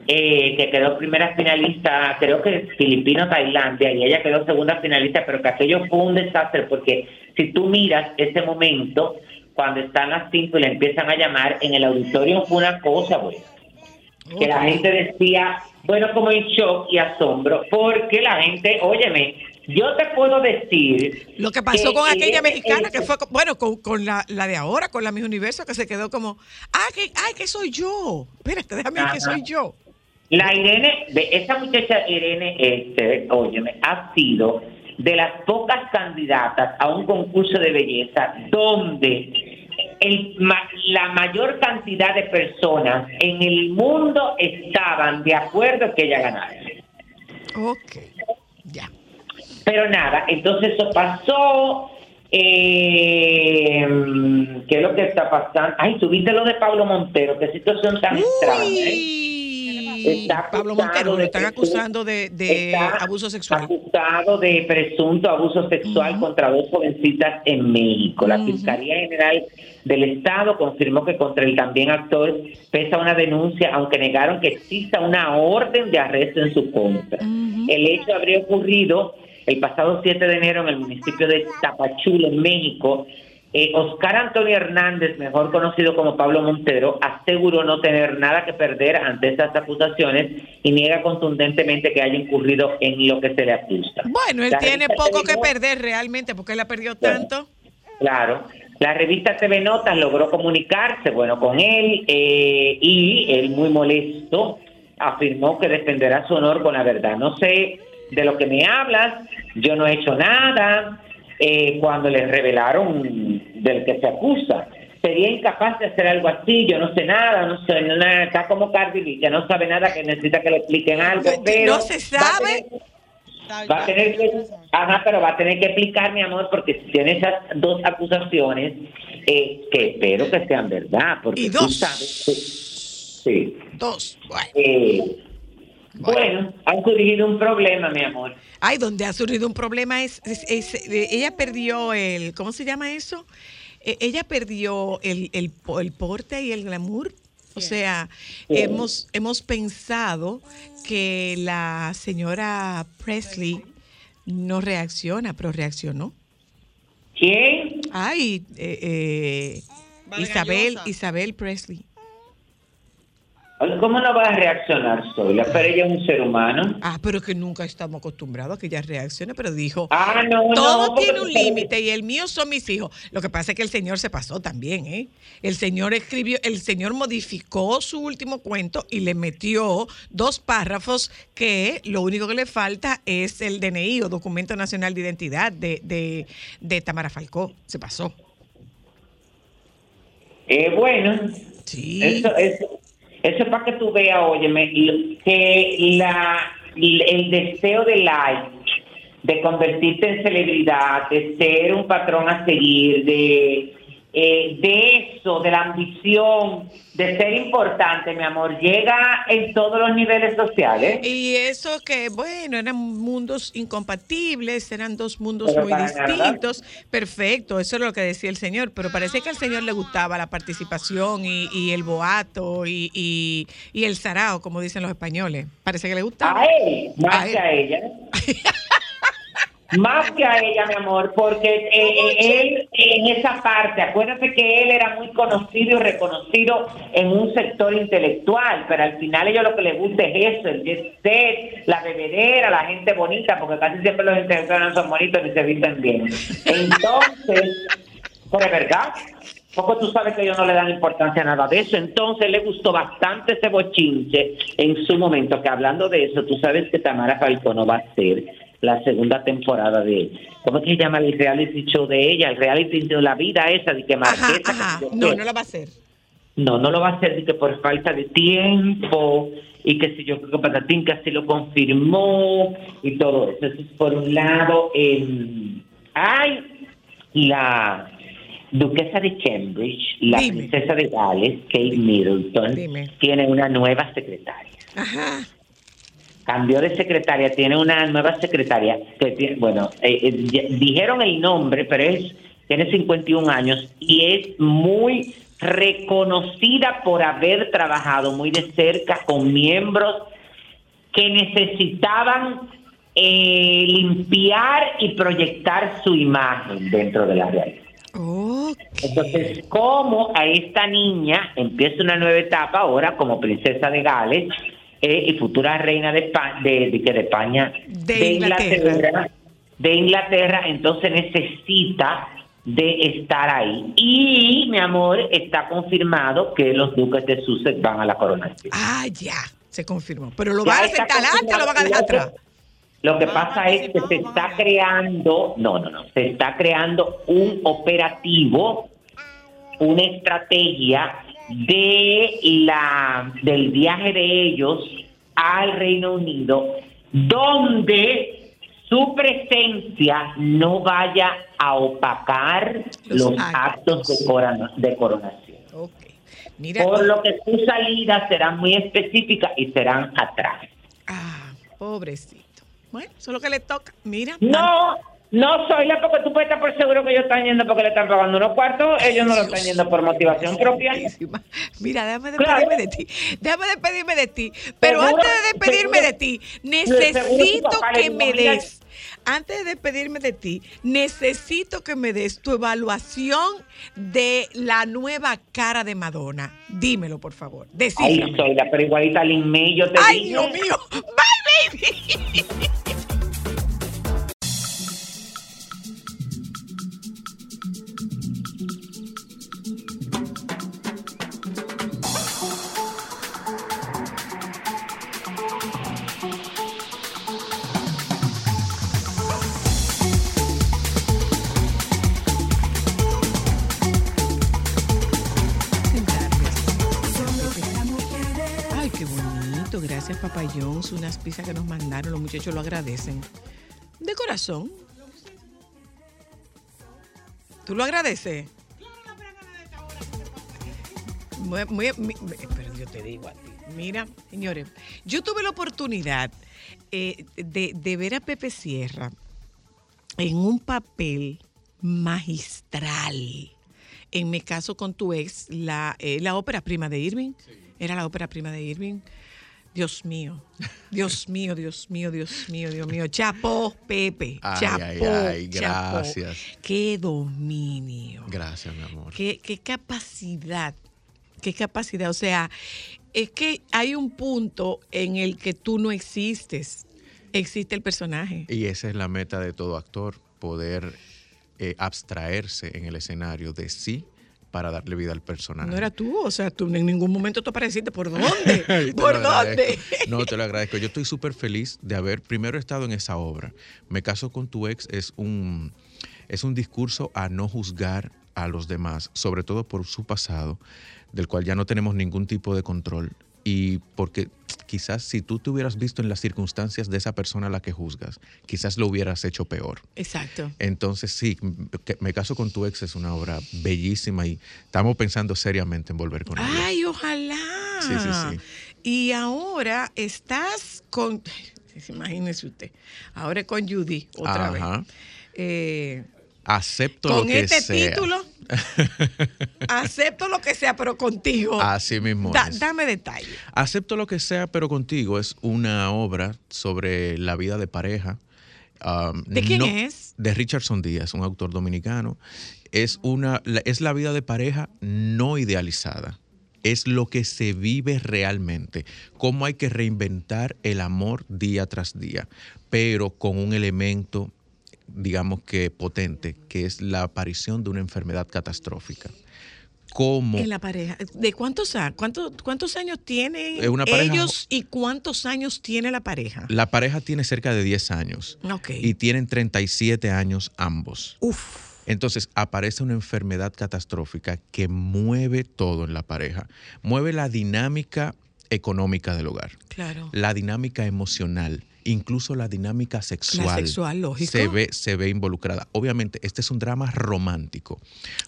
eh, que quedó primera finalista, creo que Filipino, Tailandia, y ella quedó segunda finalista, pero que aquello fue un desastre porque si tú miras ese momento, cuando están las cinco y le empiezan a llamar, en el auditorio fue una cosa, güey que la gente decía, bueno, como en shock y asombro, porque la gente, óyeme, yo te puedo decir... Lo que pasó con que aquella el- mexicana, que fue, bueno, con, con la, la de ahora, con la Miss Universo, que se quedó como, ah, que, ay, que soy yo. Espérate, déjame ver que soy yo. La Irene, de esa muchacha Irene Esther, óyeme, ha sido de las pocas candidatas a un concurso de belleza donde el ma- la mayor cantidad de personas en el mundo estaban de acuerdo que ella ganara. Ok. Pero nada, entonces eso pasó. Eh, ¿Qué es lo que está pasando? Ay, tuviste lo de Pablo Montero, qué situación tan extraña. ¿eh? Está Pablo Montero, lo están acusando de, de está abuso sexual. acusado de presunto abuso sexual contra dos jovencitas en México. La Fiscalía General del Estado confirmó que contra el también actor pesa una denuncia, aunque negaron que exista una orden de arresto en su contra. El hecho habría ocurrido el pasado 7 de enero en el municipio de Tapachula, en México. Eh, Oscar Antonio Hernández, mejor conocido como Pablo Montero, aseguró no tener nada que perder ante estas acusaciones y niega contundentemente que haya incurrido en lo que se le acusa. Bueno, él La tiene poco que perder realmente porque él ha perdido tanto. Claro. La revista TV Notas logró comunicarse, bueno, con él eh, y él muy molesto afirmó que defenderá su honor con la verdad. No sé de lo que me hablas, yo no he hecho nada eh, cuando les revelaron del que se acusa. sería incapaz de hacer algo así, yo no sé nada, no sé nada, está como Cardi B, que no sabe nada, que necesita que le expliquen algo, pero... No se sabe. Va a tener que, ajá, pero va a tener que explicar, mi amor, porque si tiene esas dos acusaciones, eh, que espero que sean verdad, porque Y tú dos. sabes que- sí. Dos. Bueno. Eh, bueno, ha surgido un problema, mi amor. Ay, donde ha surgido un problema es, es- es- eh, ella perdió el, ¿cómo se llama eso? Eh, ella perdió el, el, po- el porte y el glamour. O sea, Sí. hemos, hemos pensado que la señora Presley no reacciona, pero reaccionó. ¿Quién? Ay, eh, eh, Isabel, Isabel Presley. ¿Cómo no va a reaccionar, Zoila? Pero ella es un ser humano. Ah, pero que nunca estamos acostumbrados a que ella reaccione, pero dijo, Ah, no, todo tiene un límite y el mío son mis hijos. Lo que pasa es que el señor se pasó también, ¿eh? El señor escribió, el señor modificó su último cuento y le metió dos párrafos que lo único que le falta es el DNI o Documento Nacional de Identidad de, de, de Tamara Falcó. Se pasó. Eh, bueno, Sí. eso, eso, eso es para que tú veas, óyeme, que la, el deseo de like, de convertirte en celebridad, de ser un patrón a seguir, de, eh, de eso, de la ambición, de ser importante, mi amor, llega en todos los niveles sociales. Y eso que, bueno, eran mundos incompatibles, eran dos mundos Pero muy nada. distintos. Perfecto, eso es lo que decía el señor, pero parece que al señor le gustaba la participación y, y el boato y, y, y el sarao, como dicen los españoles. Parece que le gustaba. A él, más A él. que a ella. más que a ella, mi amor, porque eh, eh, él en esa parte, acuérdate que él era muy conocido y reconocido en un sector intelectual, pero al final ellos lo que les gusta es eso, el jet set, la bebedera, la gente bonita, porque casi siempre los intelectuales no son bonitos ni se visten bien. Entonces, es verdad. Porque tú sabes que ellos no le dan importancia a nada de eso. Entonces le gustó bastante ese bochinche en su momento. Que hablando de eso, tú sabes que Tamara Falcón no va a ser la segunda temporada de. ¿Cómo se llama el reality show de ella? El reality de la vida esa de que Marquesa. que Ajá, no, no lo va a hacer. No, no lo va a hacer de que por falta de tiempo y que si yo creo que Patatín casi lo confirmó y todo eso. Eso es por un lado. hay la duquesa de Cambridge, la Dime. princesa de Gales, Kate Middleton, Dime. tiene una nueva secretaria. Ajá. Cambió de secretaria, tiene una nueva secretaria que tiene, bueno, eh, eh, dijeron el nombre, pero es tiene 51 años y es muy reconocida por haber trabajado muy de cerca con miembros que necesitaban eh, limpiar y proyectar su imagen dentro de la realidad. Entonces, como a esta niña empieza una nueva etapa ahora como princesa de Gales eh, y futura reina de, Espa- de, de, España, De Inglaterra. de Inglaterra, entonces necesita de estar ahí. Y, mi amor, está confirmado que los duques de Sussex van a la coronación. Ah, ya, se confirmó. Pero lo Ya van a hacer adelante o lo van a dejar atrás. Lo que pasa es que se está creando, no, no, no, se está creando un operativo, una estrategia de la del viaje de ellos al Reino Unido, donde su presencia no vaya a opacar los, actos de, corona- de coronación. Mira, Por lo que sus salidas serán muy específicas y serán atrás. pobrecito. Bueno, eso es lo que le toca. Mira. No, no soy la porque tú puedes estar por seguro que ellos están yendo porque le están pagando unos cuartos, ellos no lo están yendo por motivación propia. Mira, déjame Claro. despedirme de ti. Déjame despedirme de ti. Pero Seguro- antes de despedirme seguro- de ti, necesito que me "Mira, des. Antes de despedirme de ti, necesito que me des tu evaluación de la nueva cara de Madonna. Dímelo, por favor. Ay, Decídame. soy la pero igualita May, yo te Ay, dije. Dios mío. Bye, baby. Perfecto. Gracias, Papa John's. Unas pizzas que nos mandaron. Los muchachos lo agradecen. De corazón. ¿Tú lo agradeces? Muy- muy- mi- pero yo te digo a ti. Mira, señores, yo tuve la oportunidad eh, de, de ver a Pepe Sierra en un papel magistral. En mi caso con tu ex, la, eh, la ópera prima de Irving. Era la ópera prima de Irving. Dios mío, Dios mío, Dios mío, Dios mío, Dios mío. Chapo, Pepe. Ay, Chapo, ay, ay, chapo. gracias. Qué dominio. Gracias, mi amor. Qué, qué capacidad, qué capacidad. O sea, es que hay un punto en el que tú no existes. Existe el personaje. Y esa es la meta de todo actor, poder eh, abstraerse en el escenario de sí para darle vida al personaje. No era tú, o sea, tú en ningún momento tú apareciste. ¿Por dónde? ¿Por dónde? No, te lo agradezco. Yo estoy súper feliz de haber primero estado en esa obra. Me caso con tu ex es un, es un discurso a no juzgar a los demás, sobre todo por su pasado, del cual ya no tenemos ningún tipo de control. Y porque quizás si tú te hubieras visto en las circunstancias de esa persona a la que juzgas, quizás lo hubieras hecho peor. Exacto. Entonces, sí, Me caso con tu ex es una obra bellísima y estamos pensando seriamente en volver con ella. Ay, ojalá. Sí, sí, sí. Y ahora estás con, imagínese usted, ahora con Judy otra Ajá. vez. Eh, Acepto lo con que este sea. título, acepto lo que sea, pero contigo. Así mismo Da- dame detalles. Acepto lo que sea, pero contigo es una obra sobre la vida de pareja. Um, ¿De quién es? De Richardson Díaz, un autor dominicano. Es, una, es la vida de pareja no idealizada. Es lo que se vive realmente. Cómo hay que reinventar el amor día tras día, pero con un elemento, digamos que potente, que es la aparición de una enfermedad catastrófica. Cómo En la pareja. ¿De cuántos, a- cuánto- cuántos años tienen pareja- ellos y cuántos años tiene la pareja? La pareja tiene cerca de 10 años Ok. y tienen 37 años ambos. Entonces aparece una enfermedad catastrófica que mueve todo en la pareja. Mueve la dinámica económica del hogar, Claro. la dinámica emocional, incluso la dinámica sexual. La sexual, lógico. Se ve, se ve involucrada. Obviamente, este es un drama romántico.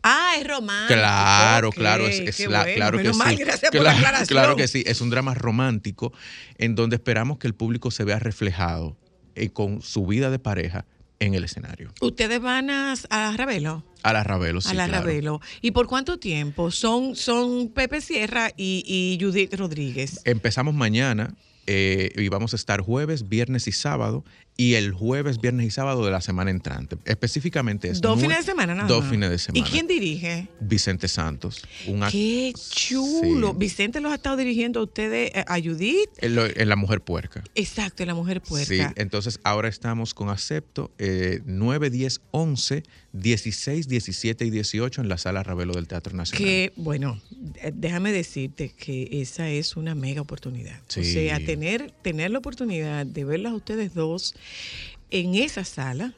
Ah, es romántico. Claro, claro, es, es qué la- bueno. claro que mal, sí. gracias por la Claro- aclaración. Claro que sí, es un drama romántico en donde esperamos que el público se vea reflejado eh, con su vida de pareja en el escenario. ¿Ustedes van a, a Ravelo? A la Ravelo, sí, a la claro. Ravelo. ¿Y por cuánto tiempo? Son, son Pepe Sierra y, y Judith Rodríguez. Empezamos mañana eh, y vamos a estar jueves, viernes y sábado y el jueves, viernes y sábado de la semana entrante. Específicamente es Dos fines de semana nada Dos fines de ¿Y semana. quién dirige? Vicente Santos. Un Qué chulo. Sí. Vicente los ha estado dirigiendo a ustedes, eh, a Judith. en, lo- en La Mujer Puerca. Exacto, en la mujer Sí, puerca. entonces ahora estamos con Acepto eh, 9, 10, 11, 16, 17 y 18 en la sala Ravelo del Teatro Nacional. Que, bueno, eh, déjame decirte que esa es una mega oportunidad. O Sí. sea, tener, tener la oportunidad de verlas a ustedes dos en esa sala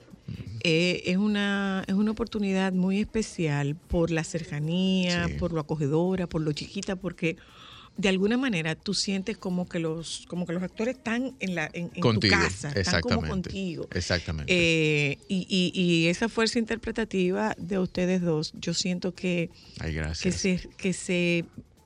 eh, es, una, es una oportunidad muy especial por la cercanía, por lo acogedora, por lo chiquita, porque de alguna manera tú sientes como que los, como que los actores están en, la, en, en tu casa, están como contigo. Exactamente. Eh, y, y- y esa fuerza interpretativa de ustedes dos, yo siento que, Ay, que, gracias. se, que se,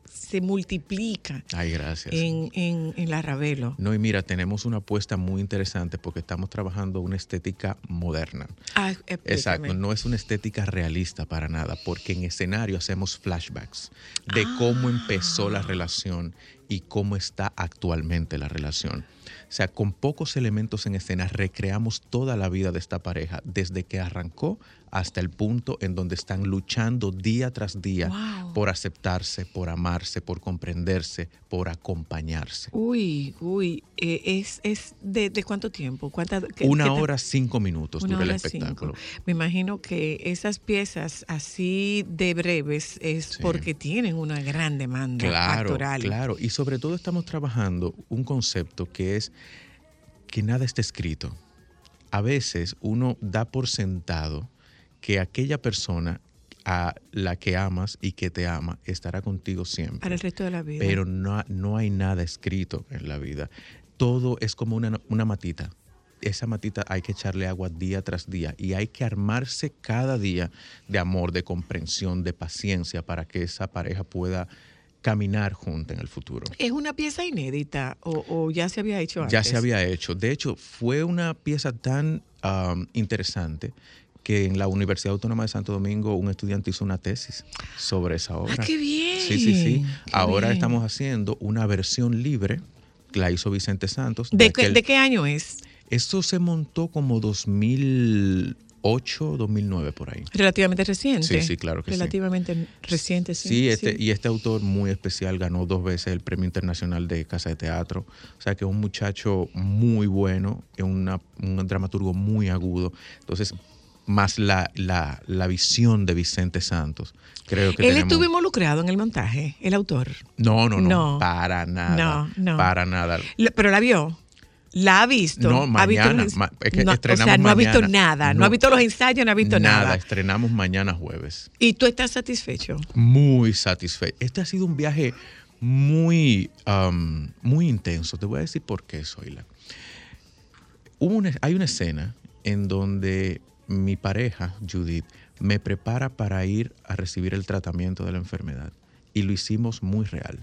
se multiplica Ay, gracias. en, en, en la Ravelo. No, y mira, tenemos una apuesta muy interesante porque estamos trabajando una estética moderna. Ah. Exacto, no es una estética realista para nada, porque en escenario hacemos flashbacks de cómo empezó la relación y cómo está actualmente la relación. O sea, con pocos elementos en escena recreamos toda la vida de esta pareja, desde que arrancó hasta el punto en donde están luchando día tras día Wow. por aceptarse, por amarse, por comprenderse, por acompañarse. Uy, uy, eh, es, es de, de cuánto tiempo? ¿Cuánta, qué- Una qué hora, cinco minutos dura el espectáculo. cinco. Me imagino que esas piezas así de breves es porque tienen una gran demanda Claro, actoral. claro. Y sobre todo estamos trabajando un concepto que es que nada está escrito. A veces uno da por sentado que aquella persona a la que amas y que te ama estará contigo siempre. Para el resto de la vida. Pero no, no hay nada escrito en la vida. Todo es como una, una matita. Esa matita hay que echarle agua día tras día y hay que armarse cada día de amor, de comprensión, de paciencia para que esa pareja pueda caminar junta en el futuro. ¿Es una pieza inédita o, o ya se había hecho antes? Ya se había hecho. De hecho, fue una pieza tan um, interesante que en la Universidad Autónoma de Santo Domingo un estudiante hizo una tesis sobre esa obra. ¡Ah, qué bien! Sí, sí, sí. Qué Ahora bien. estamos haciendo una versión libre, la hizo Vicente Santos. ¿De, qué, aquel- de qué año es? Esto se montó como 2008, 2009 por ahí. Relativamente reciente. Sí, sí, claro que sí. Relativamente reciente, sí. Sí, este, sí. y este autor muy especial ganó dos veces el Premio Internacional de Casa de Teatro. O sea que es un muchacho muy bueno, es una- un dramaturgo muy agudo. Entonces, más la, la, la visión de Vicente Santos. Creo que Él tenemos- estuvo involucrado en el montaje, el autor. No, no, no, No. para nada. No, no. Para nada. Pero la vio. La ha visto. No, ¿Ha visto mañana, ma- es que no, o estrenamos sea, no ha visto nada. No, No. ha visto los ensayos, no ha visto nada. Nada, estrenamos mañana jueves. ¿Y tú estás satisfecho? Muy satisfecho. Este ha sido un viaje muy, um, muy intenso. Te voy a decir por qué, Zoila. Hubo una- hay una escena en donde mi pareja, Judith, me prepara para ir a recibir el tratamiento de la enfermedad. Y lo hicimos muy real.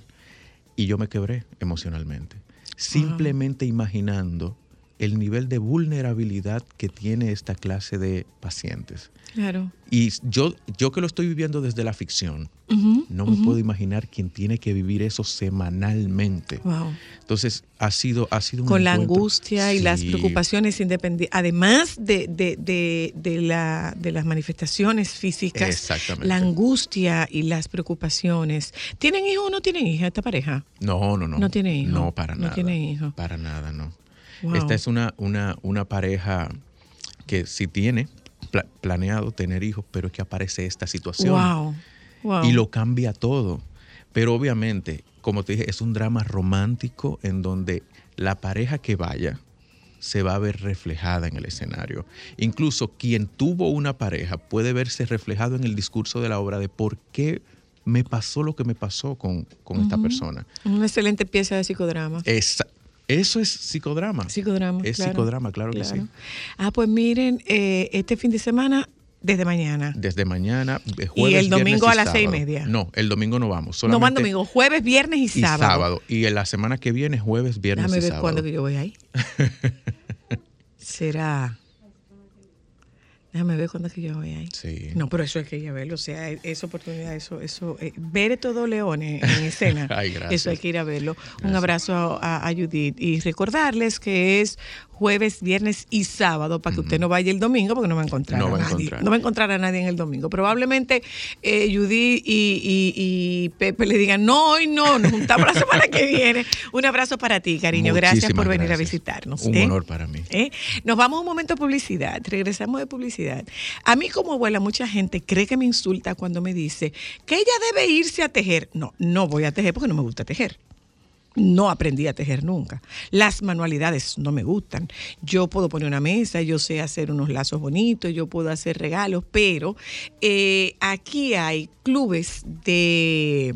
Y yo me quebré emocionalmente. Simplemente imaginando el nivel de vulnerabilidad que tiene esta clase de pacientes. Claro. Y yo, yo que lo estoy viviendo desde la ficción, no me puedo imaginar quién tiene que vivir eso semanalmente. Wow. Entonces, ha sido, ha sido un Con la angustia y las preocupaciones independientes, además de, de, de, de la, de las manifestaciones físicas, Exactamente. la angustia y las preocupaciones. ¿Tienen hijo o no tienen hija esta pareja? No, no, no. No tiene hijo. No, para No nada. tiene hijo. Para nada, no. Wow. Esta es una, una, una pareja que sí tiene pla- planeado tener hijos, pero es que aparece esta situación. Wow. Wow. y lo cambia todo. Pero obviamente, como te dije, es un drama romántico en donde la pareja que vaya se va a ver reflejada en el escenario. Incluso quien tuvo una pareja puede verse reflejado en el discurso de la obra de por qué me pasó lo que me pasó con, con esta persona. Una excelente pieza de psicodrama. Esa- eso es psicodrama. Psicodrama. Es claro, psicodrama, claro, que sí. Ah, pues miren, eh, este fin de semana, desde mañana. Desde mañana, eh, Y jueves, el domingo a las seis y sábado. media. No, el domingo no vamos. no van domingo, jueves, viernes y y sábado. sábado. Y en la semana que viene, jueves, viernes Déjame y ver sábado. cuándo que yo voy ahí. Será. Déjame ver cuándo que yo voy ahí. Sí. No, pero eso hay que ir a verlo. O sea, esa oportunidad, eso, eso, eh, ver todos leones en escena. Ay, gracias. Eso hay que ir a verlo. Un abrazo a, a Judith y recordarles que es jueves, viernes y sábado para que usted no vaya el domingo porque no va a encontrar No a va a nadie. encontrar. No va a encontrar a nadie en el domingo. Probablemente eh, Judith y, y- y Pepe le digan, no, hoy no, nos juntamos la semana que viene. Un abrazo para ti, cariño. Gracias por venir a visitarnos. Un ¿eh? honor para mí. ¿Eh? Nos vamos a un momento de publicidad, regresamos de publicidad. A mí como abuela mucha gente cree que me insulta cuando me dice que ella debe irse a tejer. No, no voy a tejer porque no me gusta tejer. No aprendí a tejer nunca. Las manualidades no me gustan. Yo puedo poner una mesa, yo sé hacer unos lazos bonitos, yo puedo hacer regalos, pero eh, aquí hay clubes de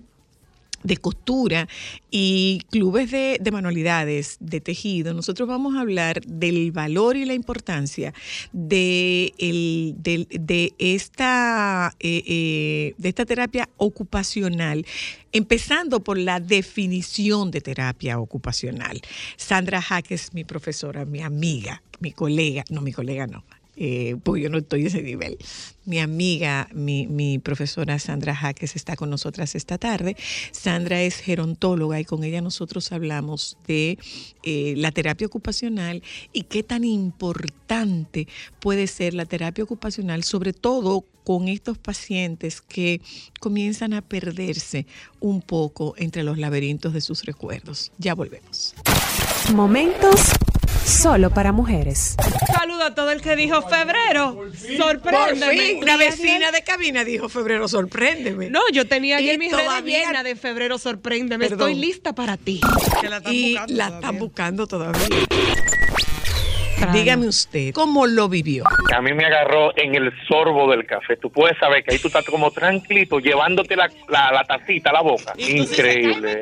de costura y clubes de, de manualidades, de tejido, nosotros vamos a hablar del valor y la importancia de, el- de, esta, eh, eh, de esta terapia ocupacional, empezando por la definición de terapia ocupacional. Sandra Jaques, mi profesora, mi amiga, mi colega, no, mi colega no, eh, porque yo no estoy a ese nivel. Mi amiga, mi, mi profesora Sandra Jaques está con nosotras esta tarde. Sandra es gerontóloga y con ella nosotros hablamos de eh, la terapia ocupacional y qué tan importante puede ser la terapia ocupacional, sobre todo con estos pacientes que comienzan a perderse un poco entre los laberintos de sus recuerdos. Ya volvemos. Momentos solo para mujeres. Saludo a todo el que dijo febrero. Sorpréndeme. la vecina de cabina dijo febrero, sorpréndeme. No, yo tenía ayer mi red llena de febrero, sorpréndeme. Perdón. Estoy lista para ti. y la están buscando todavía. Dígame usted, ¿cómo lo vivió? a mí me agarró en el sorbo del café. Tú puedes saber que ahí tú estás como tranquilito, llevándote la, la, la tacita a la boca. Increíble.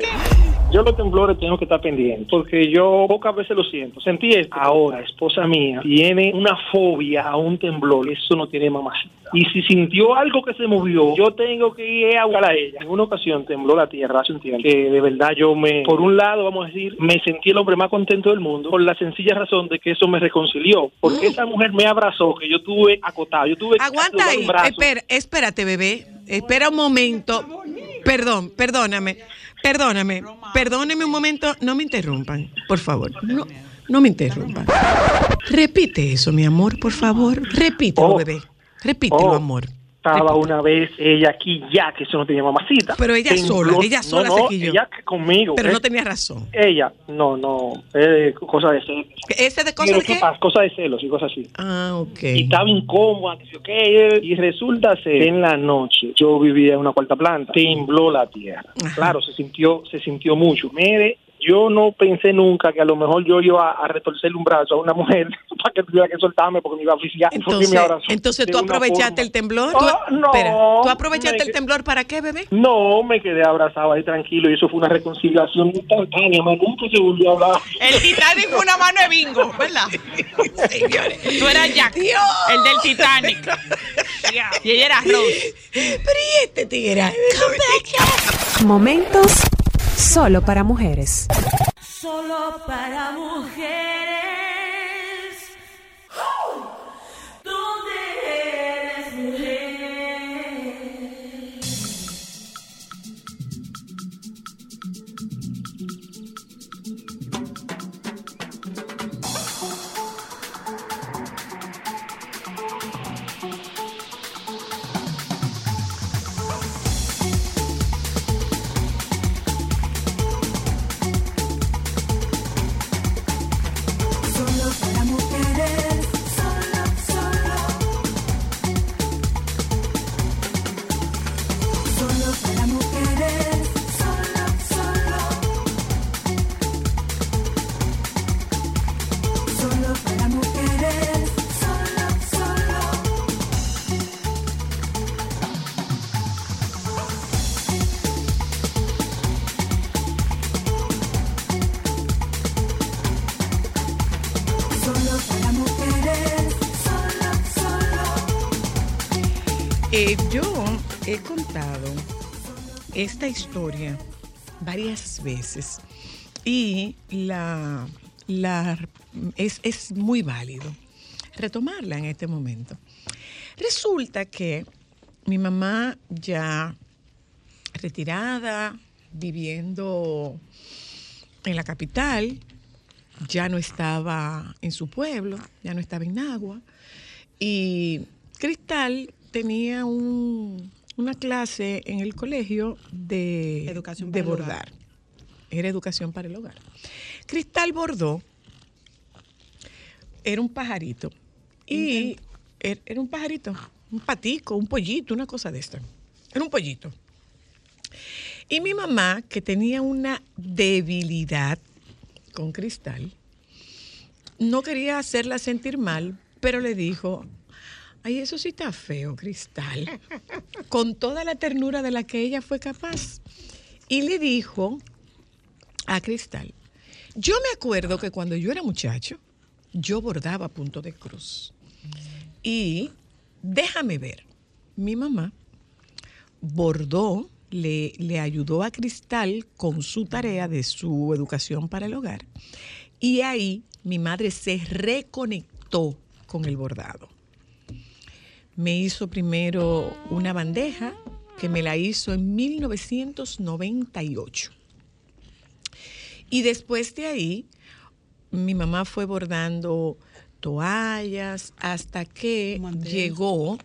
Yo los temblores tengo que estar pendiente, porque yo pocas veces lo siento. Sentí esto. Ahora, esposa mía tiene una fobia a un temblor, eso no tiene mamacita. Y si sintió algo que se movió, yo tengo que ir a hablar a ella. En una ocasión tembló la tierra hace un tiempo, que de verdad yo me, por un lado, vamos a decir, me sentí el hombre más contento del mundo, por la sencilla razón de que eso me reconcilió, porque esa mujer me abrazó, que yo tuve acotado, yo tuve Aguanta ahí. Espera, espérate, bebé. Espera un momento. Perdón, perdóname. Perdóname. Perdóneme un momento. No me interrumpan, por favor. No, no me interrumpan. Repite eso, mi amor, por favor. Repítelo, Oh. bebé. Repítelo, Oh. amor. Estaba una vez ella aquí ya, que eso no tenía mamacita. Pero ella sola, ella sola no, se no, quilló. ella conmigo. Pero eh. no tenía razón. Ella, no, no, eh, cosa de celos. ¿Ese de cosa Pero de ¿qué qué? pasa? Cosa de celos y cosas así. Ah, ok. Y estaba incómoda, que yo qué, y resulta ser que en la noche yo vivía en una cuarta planta, tembló la tierra. Claro, se sintió, se sintió mucho. Mire, yo no pensé nunca que a lo mejor yo iba a retorcerle un brazo a una mujer para que tuviera que soltarme porque me iba a oficiar. Entonces, entonces de tú aprovechaste forma. el temblor. Ah, ¿Tú, no, espera, ¿tú aprovechaste el temblor para qué, bebé? No, me quedé abrazado ahí tranquilo y eso fue una reconciliación instantánea, man, nunca se volvió a hablar. El Titanic fue una mano de bingo, ¿verdad? Tú eras Jack, el del Titanic. Y ella era Rose. Pero y este tigre. Momentos solo para mujeres. Solo para mujeres. Esta historia varias veces y la, es, es muy válido retomarla en este momento. Resulta que mi mamá ya retirada, viviendo en la capital, ya no estaba en su pueblo, ya no estaba en Nagua. Y Cristal tenía un- una clase en el colegio de, Educación de bordar. Era educación para el hogar. Cristal bordó, era un pajarito. Y er- era un pajarito, un patico, un pollito, una cosa de esta. Era un pollito. Y mi mamá, que tenía una debilidad con Cristal, no quería hacerla sentir mal, pero le dijo, ay, eso sí está feo, Cristal, con toda la ternura de la que ella fue capaz. Y le dijo a Cristal, yo me acuerdo que cuando yo era muchacho, yo bordaba punto de cruz. Y déjame ver, mi mamá bordó, le, le ayudó a Cristal con su tarea de su educación para el hogar. Y ahí mi madre se reconectó con el bordado. Me hizo primero una bandeja que me la hizo en 1998. Y después de ahí, mi mamá fue bordando toallas hasta que llegó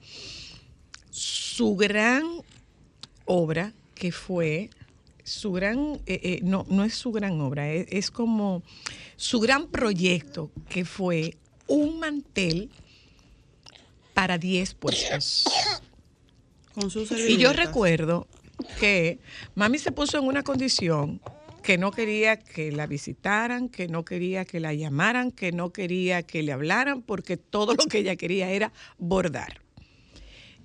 su gran obra, que fue su gran, eh, eh, no, no es su gran obra, es, es como su gran proyecto, que fue un mantel para 10 puestos. Con sus Y yo recuerdo que mami se puso en una condición que no quería que la visitaran, que no quería que la llamaran, que no quería que le hablaran, porque todo lo que ella quería era bordar.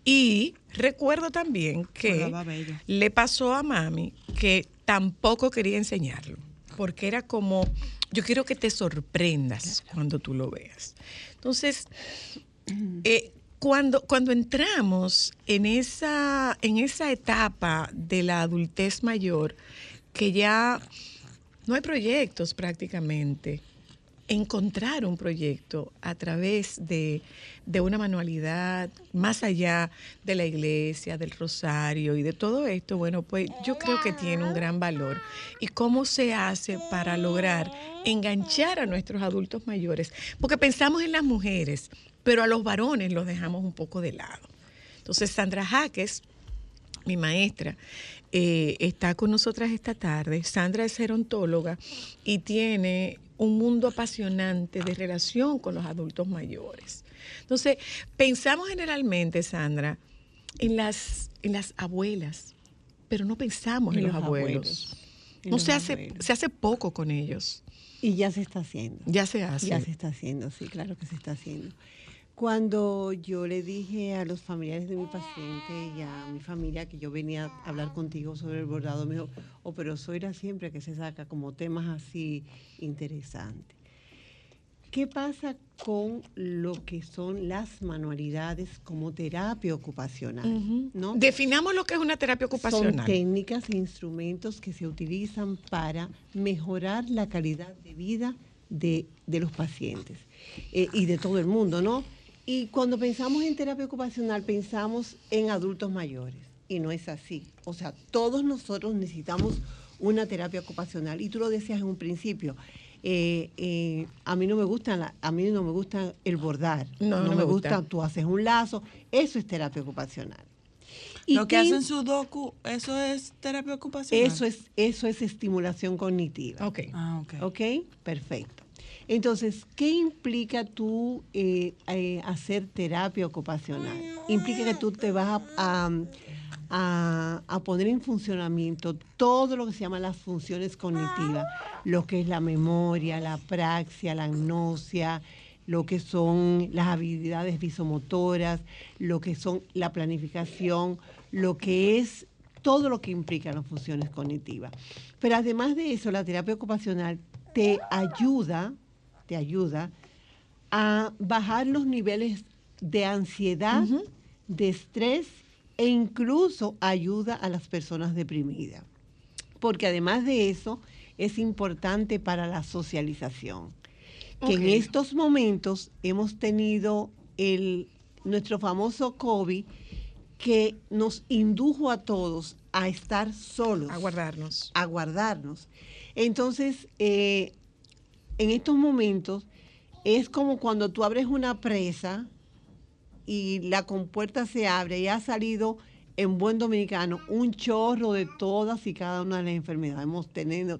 Y recuerdo también que le pasó a mami que tampoco quería enseñarlo, porque era como, yo quiero que te sorprendas cuando tú lo veas. Entonces, eh, cuando, cuando entramos en esa, en esa etapa de la adultez mayor, que ya no hay proyectos prácticamente, encontrar un proyecto a través de, de una manualidad, más allá de la iglesia, del rosario y de todo esto, bueno, pues yo creo que tiene un gran valor. ¿Y cómo se hace para lograr enganchar a nuestros adultos mayores? Porque pensamos en las mujeres, pero a los varones los dejamos un poco de lado. Entonces, Sandra Jaques, mi maestra, eh, está con nosotras esta tarde. Sandra es gerontóloga y tiene un mundo apasionante de relación con los adultos mayores. Entonces, pensamos generalmente, Sandra, en las, en las abuelas, pero no pensamos en, En los, los abuelos. No se hace, abuelos. se hace poco con ellos. Y ya se está haciendo. Ya se hace. Ya se está haciendo, sí, claro que se está haciendo. Cuando yo le dije a los familiares de mi paciente y a mi familia que yo venía a hablar contigo sobre el bordado, me dijo, oh, pero Zoila siempre que se saca como temas así interesantes. ¿Qué pasa con lo que son las manualidades como terapia ocupacional? Definamos lo que es una terapia Son ocupacional. técnicas e instrumentos que se utilizan para mejorar la calidad de vida de, de los pacientes eh, y de todo el mundo, ¿no? Y cuando pensamos en terapia ocupacional, pensamos en adultos mayores. Y no es así. O sea, todos nosotros necesitamos una terapia ocupacional. Y tú lo decías en un principio. eh, eh, a mí no me gusta la- a mí no me gusta el bordar No, no me, me gusta. gusta. tú haces un lazo eso es terapia ocupacional Lo que qué hacen Sudoku, eso es terapia ocupacional. eso es, eso es estimulación cognitiva. Ok. Ah, ok. Ok, perfecto. Entonces, ¿qué implica tú eh, eh, hacer terapia ocupacional? Implica que tú te vas a, a- a- a poner en funcionamiento todo lo que se llama las funciones cognitivas, lo que es la memoria, la praxia, la agnosia, lo que son las habilidades visomotoras, lo que son la planificación, lo que es todo lo que implica las funciones cognitivas. Pero además de eso, la terapia ocupacional te ayuda, te ayuda a bajar los niveles de ansiedad, de estrés e incluso ayuda a las personas deprimidas. Porque además de eso, es importante para la socialización. Que en estos momentos hemos tenido el, nuestro famoso COVID que nos indujo a todos a estar solos. A guardarnos. A guardarnos. Entonces, eh, en estos momentos es como cuando tú abres una presa y la compuerta se abre y ha salido en buen dominicano un chorro de todas y cada una de las enfermedades.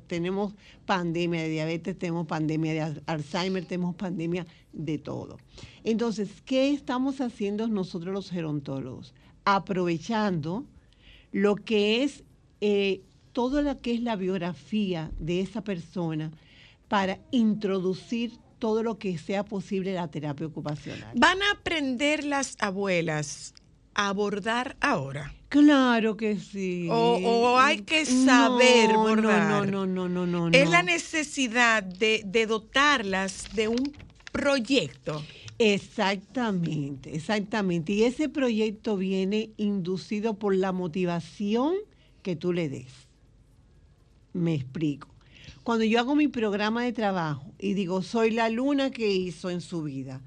Tenemos pandemia de diabetes, tenemos pandemia de al- Alzheimer, tenemos pandemia de todo. Entonces, ¿qué estamos haciendo nosotros los gerontólogos? Aprovechando lo que es eh, todo lo que es la biografía de esa persona para introducir todo lo que sea posible la terapia ocupacional. ¿Van a aprender las abuelas a bordar ahora? Claro que sí. O, o hay que saber No, bordar. No, no, no, no, no. Es no. la necesidad de, de dotarlas de un proyecto. Exactamente, exactamente. Y ese proyecto viene inducido por la motivación que tú le des. Me explico. Cuando yo hago mi programa de trabajo y digo, soy la luna que hizo en su vida,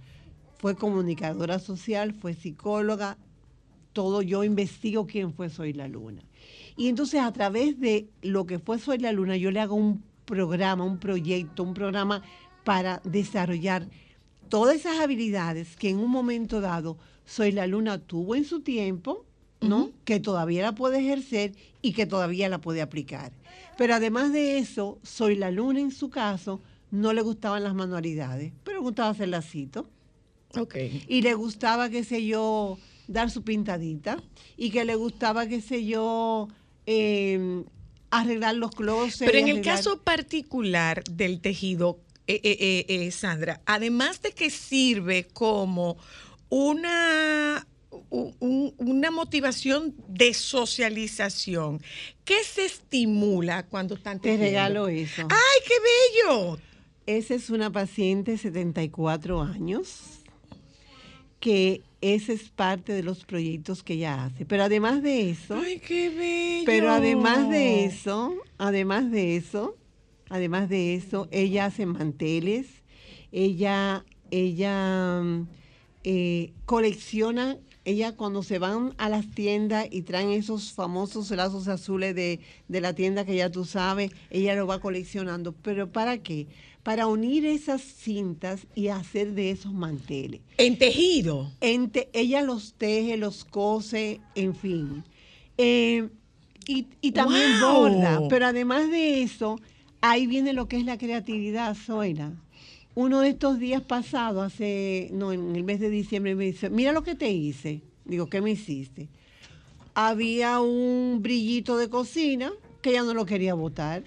fue comunicadora social, fue psicóloga, todo yo investigo quién fue Soy la Luna. Y entonces a través de lo que fue Soy la Luna, yo le hago un programa, un proyecto, un programa para desarrollar todas esas habilidades que en un momento dado Soy la Luna tuvo en su tiempo, ¿no? Que todavía la puede ejercer y que todavía la puede aplicar. Pero además de eso, Soy la Luna en su caso no le gustaban las manualidades, pero le gustaba hacer lacito. Ok. Y le gustaba, qué sé yo, dar su pintadita. Y que le gustaba, qué sé yo, eh, arreglar los closets. Pero en el caso particular del tejido, eh, eh, eh, eh, Sandra, además de que sirve como una, un- una motivación de socialización, ¿qué se estimula cuando están Te regalo eso. ¡Ay, qué bello! Esa es una paciente de 74 años que ese es parte de los proyectos que ella hace. Pero además de eso, ¡Ay, qué bello! pero además de eso, además de eso, además de eso, ella hace manteles, ella, ella mm, eh, colecciona, ella cuando se van a las tiendas y traen esos famosos lazos azules de, de la tienda que ya tú sabes, ella lo va coleccionando. ¿Pero para qué? Para unir esas cintas y hacer de esos manteles. En tejido. En te- ella los teje, los cose, en fin. Eh, y, y también ¡Wow! borda. Pero además de eso, ahí viene lo que es la creatividad, Zoila. Uno de estos días pasados, hace, no, en el mes de diciembre, me dice, mira lo que te hice. Digo, ¿qué me hiciste? Había un brillito de cocina que ella no lo quería botar.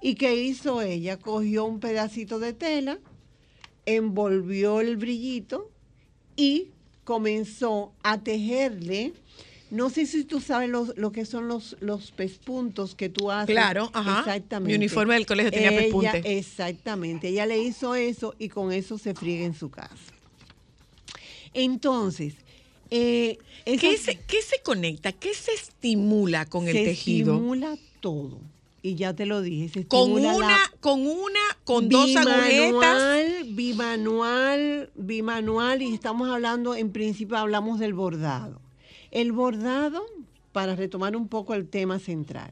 ¿Y qué hizo ella? Cogió un pedacito de tela, envolvió el brillito y comenzó a tejerle. No sé si tú sabes los- lo que son los, los pespuntos que tú haces. Claro, ajá. Exactamente. Mi uniforme del colegio tenía pespunte. Exactamente. Ella le hizo eso y con eso se friega en su casa. Entonces, eh, ¿Qué se, qué se conecta? ¿Qué se estimula con el se tejido? estimula todo. Y ya te lo dije. Se Con una, con una, con dos agujetas. Bimanual, bimanual, bimanual y estamos hablando, en principio hablamos del bordado. El bordado, para retomar un poco el tema central.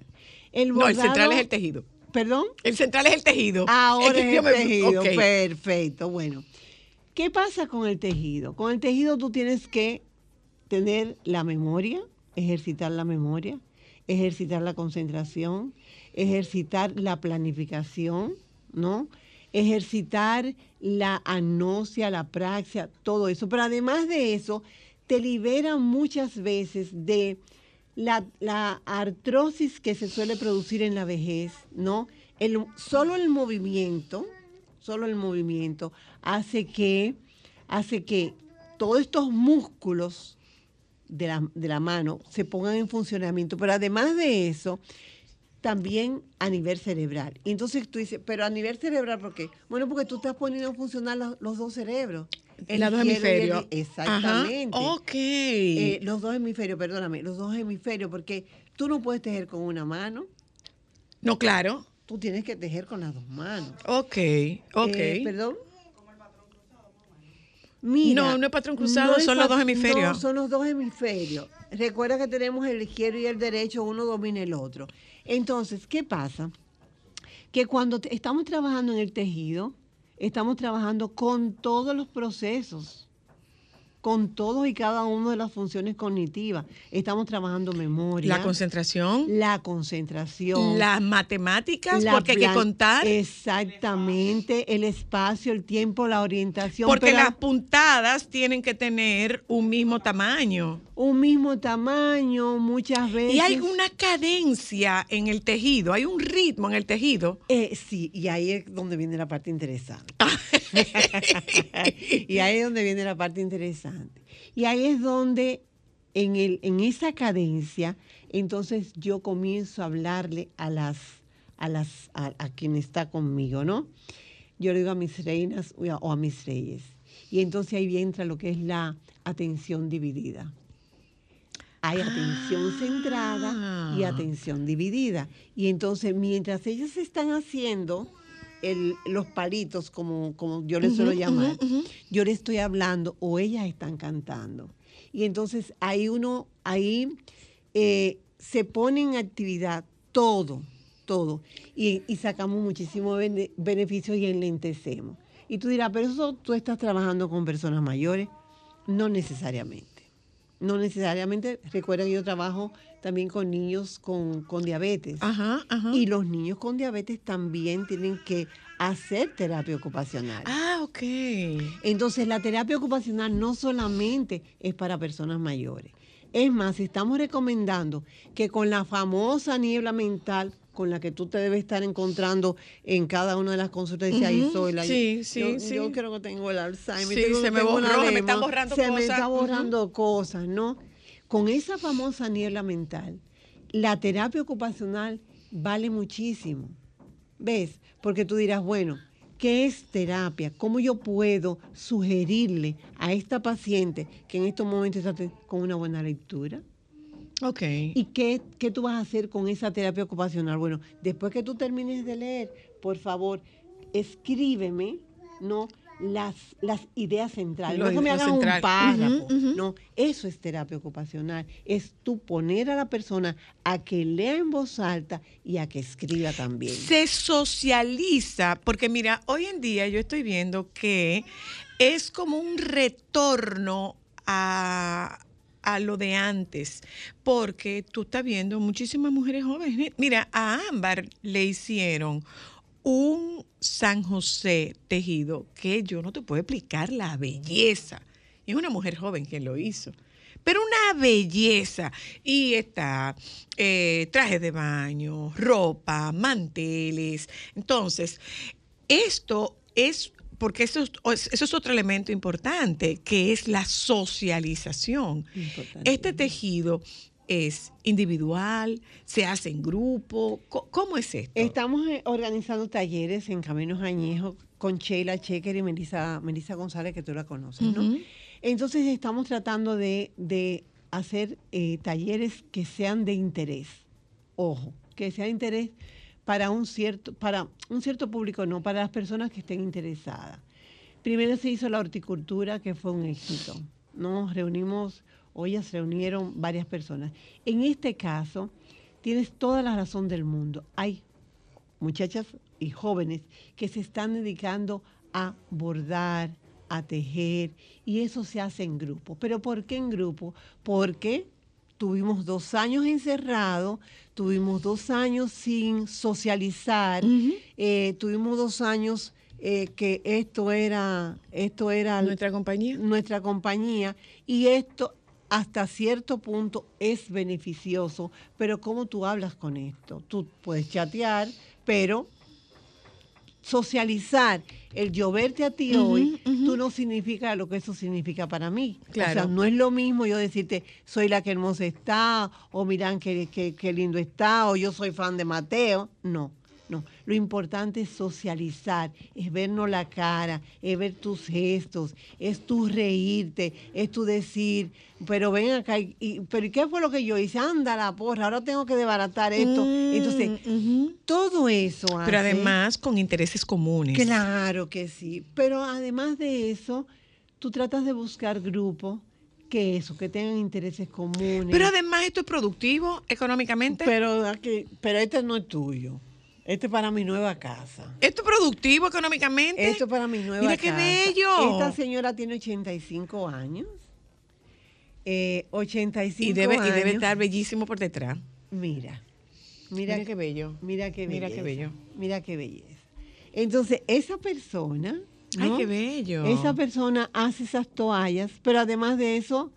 El No, el bordado, central es el tejido. ¿Perdón? El central es el tejido. Ahora es el me- tejido, ok. perfecto. Bueno, ¿qué pasa con el tejido? Con el tejido tú tienes que tener la memoria, ejercitar la memoria, ejercitar la concentración, ejercitar la planificación, ¿no? Ejercitar la anosia, la praxia, todo eso. Pero además de eso, te libera muchas veces de la, artrosis que se suele producir en la vejez, ¿no? Solo el movimiento, solo el movimiento hace que, hace que todos estos músculos de la, de la mano se pongan en funcionamiento. Pero además de eso, también a nivel cerebral. Entonces tú dices, pero a nivel cerebral, ¿por qué? Bueno, porque tú estás poniendo a funcionar los dos cerebros. El Los dos izquierdo y el- hemisferios. Exactamente. Ajá, ok. Eh, los dos hemisferios, perdóname, los dos hemisferios, porque tú no puedes tejer con una mano. No, claro. Tú tienes que tejer con las dos manos. Ok, ok. Eh, ¿Perdón? Mira, No, no es patrón cruzado, son los dos hemisferios. No, son los dos hemisferios. Recuerda que tenemos el izquierdo y el derecho, uno domina el otro. Entonces, ¿qué pasa? Que cuando estamos trabajando en el tejido, estamos trabajando con todos los procesos, con todos y cada una de las funciones cognitivas. Estamos trabajando memoria. La concentración. La concentración. Las matemáticas, la porque hay que contar. Exactamente, el espacio, el tiempo, la orientación. Porque pero las puntadas tienen que tener un mismo tamaño. Un mismo tamaño, muchas veces. Y hay una cadencia en el tejido, hay un ritmo en el tejido. Eh, sí, y ahí es donde viene la parte interesante. y ahí es donde viene la parte interesante. Y ahí es donde, en, el, en esa cadencia, entonces yo comienzo a hablarle a las, a las, a, a quien está conmigo, ¿no? Yo le digo a mis reinas o a- o a mis reyes. Y entonces ahí entra lo que es la atención dividida. Hay atención centrada y atención dividida. Y entonces, mientras ellas están haciendo el- los palitos, como, como yo les suelo llamar, yo les estoy hablando o ellas están cantando. Y entonces ahí uno, ahí eh, se pone en actividad todo, todo. Y, y sacamos muchísimos bene- beneficios y enlentecemos. Y tú dirás, pero eso tú estás trabajando con personas mayores. No necesariamente. No necesariamente. Recuerda que yo trabajo también con niños con, con diabetes. Ajá, ajá. Y los niños con diabetes también tienen que hacer terapia ocupacional. Ah, ok. Entonces, la terapia ocupacional no solamente es para personas mayores. Es más, estamos recomendando que con la famosa niebla mental con la que tú te debes estar encontrando en cada una de las consultas, dice ahí soy la sí, sí, yo, sí. yo creo que tengo el Alzheimer. Sí, tengo- se me borró, me están borrando se me cosas. está borrando cosas, ¿no? Con esa famosa niebla mental, la terapia ocupacional vale muchísimo. ¿Ves? Porque tú dirás, bueno, ¿qué es terapia? ¿Cómo yo puedo sugerirle a esta paciente que en estos momentos está con una buena lectura? Ok. ¿Y qué, qué tú vas a hacer con esa terapia ocupacional? Bueno, después que tú termines de leer, por favor, escríbeme, ¿no? Las, las ideas centrales. No que me hagas un párrafo. No, eso es terapia ocupacional. Es tú poner a la persona a que lea en voz alta y a que escriba también. Se socializa, porque mira, hoy en día yo estoy viendo que es como un retorno a, lo de antes, porque tú estás viendo muchísimas mujeres jóvenes. Mira, a Ámbar le hicieron un San José tejido que yo no te puedo explicar la belleza. Es una mujer joven quien lo hizo. Pero una belleza. Y está eh, traje de baño, ropa, manteles. Entonces, esto es, porque eso es, eso es otro elemento importante, que es la socialización. Este tejido es individual, se hace en grupo. ¿Cómo es esto? Estamos eh, organizando talleres en Caminos Añejos con Sheila Checker y Melissa, Melissa González, que tú la conoces, ¿no? Entonces estamos tratando de, de hacer eh, talleres que sean de interés. Ojo, que sea de interés para un cierto, para un cierto público, no, para las personas que estén interesadas. Primero se hizo la horticultura, que fue un éxito. Nos reunimos, hoy ya se reunieron varias personas. En este caso, tienes toda la razón del mundo. Hay muchachas y jóvenes que se están dedicando a bordar, a tejer, y eso se hace en grupo. ¿Pero por qué en grupo? Porque tuvimos dos años encerrados, tuvimos dos años sin socializar, eh, tuvimos dos años eh, que esto era, esto era nuestra compañía, nuestra compañía, y esto hasta cierto punto es beneficioso, pero ¿cómo tú hablas con esto? Tú puedes chatear, pero socializar, el yo verte a ti hoy, tú no significa lo que eso significa para mí. O sea, Claro. no es lo mismo yo decirte, soy la que hermosa está, o miran qué, qué- qué lindo está, o yo soy fan de Mateo. No, no. Lo importante es socializar, es vernos la cara, es ver tus gestos, es tu reírte, es tu decir, pero ven acá, y, pero ¿y qué fue lo que yo hice? Anda la porra, ahora tengo que desbaratar esto. Entonces, todo eso Mm, Pero además con intereses comunes. Claro que sí, pero además de eso, tú tratas de buscar grupos que eso, que tengan intereses comunes. Pero además esto es productivo económicamente. Pero, aquí- pero este no es tuyo. Este es para mi nueva casa. Esto es productivo económicamente. Esto es para mi nueva Mira qué casa. bello. Esta señora tiene 85 años. Eh, 85 y debe, y debe años. estar bellísimo por detrás. Mira, mira, Mira qué bello. Mira qué Mira belleza. qué bello. Mira qué belleza. Entonces, esa persona. Ay, qué bello. Esa persona hace esas toallas, pero además de eso,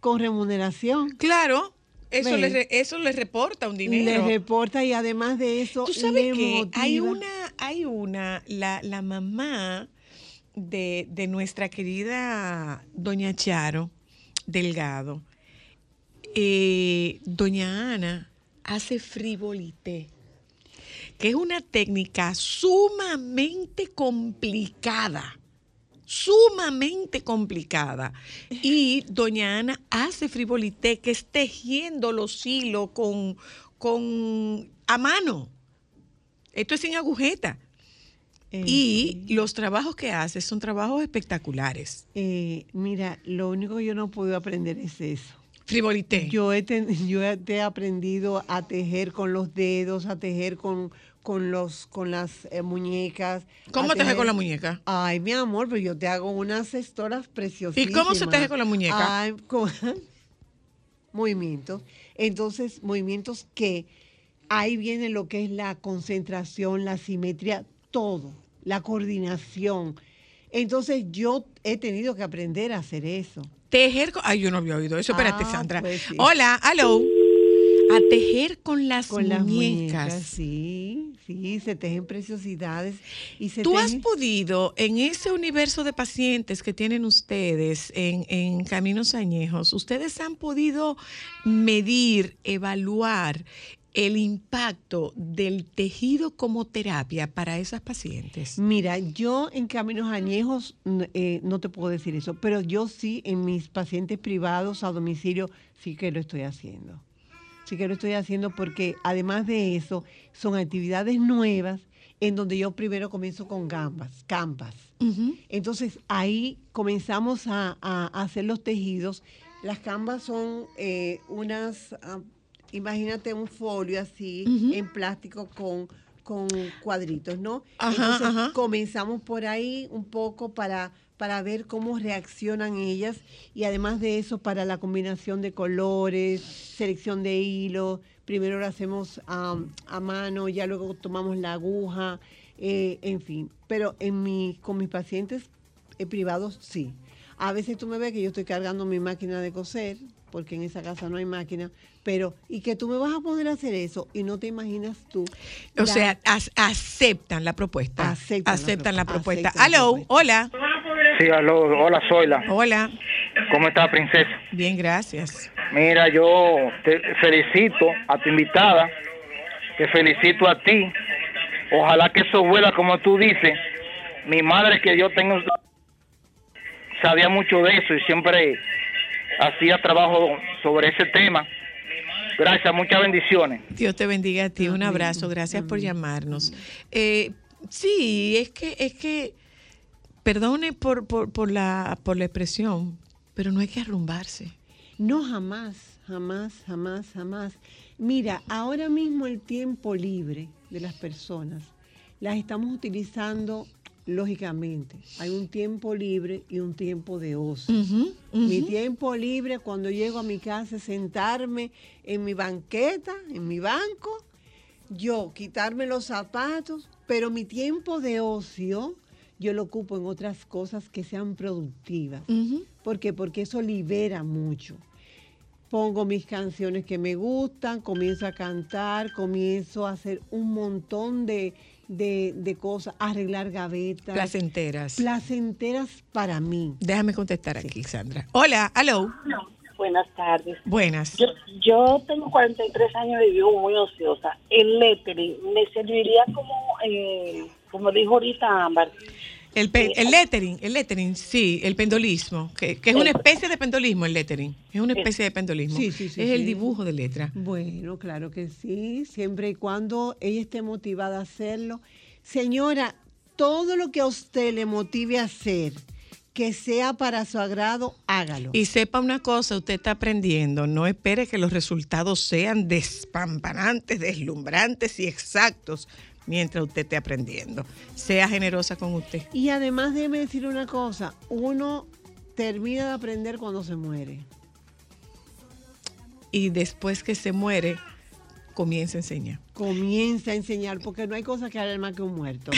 con remuneración. Claro, eso ¿Ves? le, re- eso le reporta un Le dinero. reporta y además de eso. Tú sabes que hay motiva. una, hay una, la, la mamá de, de nuestra querida doña Charo Delgado, eh, doña Ana, hace frivolité, que es una técnica sumamente complicada sumamente complicada. Y doña Ana hace frivolité, que es tejiendo los hilos con, con a mano. Esto es sin agujeta. y los trabajos que hace son trabajos espectaculares. Eh, mira, lo único que yo no puedo aprender es eso. Frivolité. Yo he, ten- yo he he aprendido a tejer con los dedos, a tejer con, con, los, con las eh, muñecas. ¿Cómo a teje tejer- con la muñeca? Ay, mi amor, pero yo te hago unas estoras preciosísimas. ¿Y cómo se teje con la muñeca? Ay, con- movimientos. Entonces, movimientos que ahí viene lo que es la concentración, la simetría, todo, la coordinación. Entonces, yo he tenido que aprender a hacer eso. Tejer con. Ay, yo no había oído eso. Espérate, Ah, Sandra. pues sí. Hola, hello. A tejer con las Con las muñecas. muñecas, sí, sí, se tejen preciosidades y se ¿Tú has podido, en ese universo de pacientes que tienen ustedes en, en Caminos Añejos, ustedes han podido medir, evaluar el impacto del tejido como terapia para esas pacientes? Mira, yo en Caminos Añejos eh, no te puedo decir eso, pero yo sí en mis pacientes privados a domicilio sí que lo estoy haciendo. Sí que lo estoy haciendo porque además de eso son actividades nuevas en donde yo primero comienzo con gambas, campas. Entonces ahí comenzamos a, a hacer los tejidos. Las canvas son eh, unas, ah, imagínate un folio así en plástico con, con cuadritos, ¿no? Ajá, Entonces ajá. comenzamos por ahí un poco para, para ver cómo reaccionan ellas y además de eso para la combinación de colores, selección de hilo. Primero lo hacemos am, a mano, ya luego tomamos la aguja, eh, en fin. Pero en mi, con mis pacientes eh, privados sí. A veces tú me ves que yo estoy cargando mi máquina de coser, porque en esa casa no hay máquina, pero, y que tú me vas a poder hacer eso, y no te imaginas tú. O la- sea, aceptan la propuesta. Aceptan la pro- la propuesta. aceptan la Hello, hola. Sí, aló, hola, Zoila. Hola. ¿Cómo está, princesa? Bien, gracias. Mira, yo te felicito a tu invitada, te felicito a ti. Ojalá que eso vuela como tú dices. Mi madre, que yo tengo, sabía mucho de eso y siempre hacía trabajo sobre ese tema. Gracias, muchas bendiciones. Dios te bendiga a ti. Un abrazo. Gracias por llamarnos. Eh, sí, es que, es que, perdone por, por, por la, por la expresión, pero no hay que arrumbarse. No, jamás, jamás, jamás, jamás. Mira, ahora mismo el tiempo libre de las personas las estamos utilizando lógicamente. Hay un tiempo libre y un tiempo de ocio. Mi tiempo libre cuando llego a mi casa es sentarme en mi banqueta, en mi banco, yo quitarme los zapatos, pero mi tiempo de ocio yo lo ocupo en otras cosas que sean productivas. ¿Por qué? Porque eso libera mucho. Pongo mis canciones que me gustan, comienzo a cantar, comienzo a hacer un montón de, de- de cosas, arreglar gavetas. Placenteras. Placenteras para mí. Déjame contestar aquí, Sandra. Hola, hello. Buenas tardes. Buenas. Yo, yo tengo 43 años y vivo muy ociosa. El lettering me serviría como, eh, como dijo ahorita Ámbar, El, pe- el lettering, el lettering, sí, el pendolismo, que, que es una especie de pendolismo el lettering, es una especie de pendolismo. Sí, sí, sí, es el dibujo de letra. Bueno, claro que sí, siempre y cuando ella esté motivada a hacerlo. Señora, todo lo que a usted le motive a hacer, que sea para su agrado, hágalo. Y sepa una cosa, usted está aprendiendo, no espere que los resultados sean despampanantes, deslumbrantes y exactos mientras usted esté aprendiendo. Sea generosa con usted. Y además déjeme decir una cosa, uno termina de aprender cuando se muere. Y después que se muere, comienza a enseñar. Comienza a enseñar, porque no hay cosa que haga más que un muerto.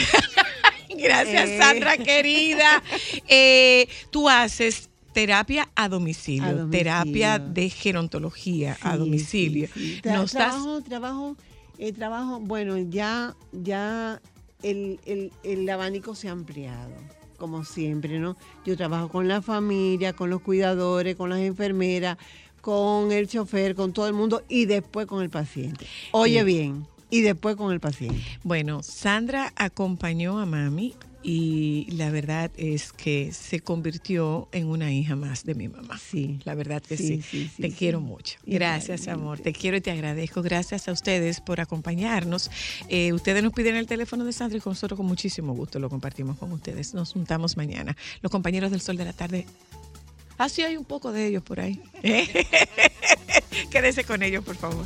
Gracias, Eh. Sandra, querida. Eh, tú haces terapia a domicilio, A domicilio. terapia de gerontología a domicilio. sí, sí. Tra- Nos das- trabajo, eh, trabajo, bueno, ya, ya el, el- el abanico se ha ampliado, como siempre, ¿no? Yo trabajo con la familia, con los cuidadores, con las enfermeras, con el chofer, con todo el mundo y después con el paciente. Oye Sí. bien, y después con el paciente. Bueno, Sandra acompañó a mami y la verdad es que se convirtió en una hija más de mi mamá. Sí. La verdad que Sí, sí. sí, sí, te quiero mucho. Gracias, amor. Te quiero y te agradezco. Gracias a ustedes por acompañarnos. Eh, ustedes nos piden el teléfono de Sandra y con nosotros con muchísimo gusto lo compartimos con ustedes. Nos juntamos mañana. Los compañeros del Sol de la Tarde. Así hay un poco de ellos por ahí. Quédese con ellos, por favor.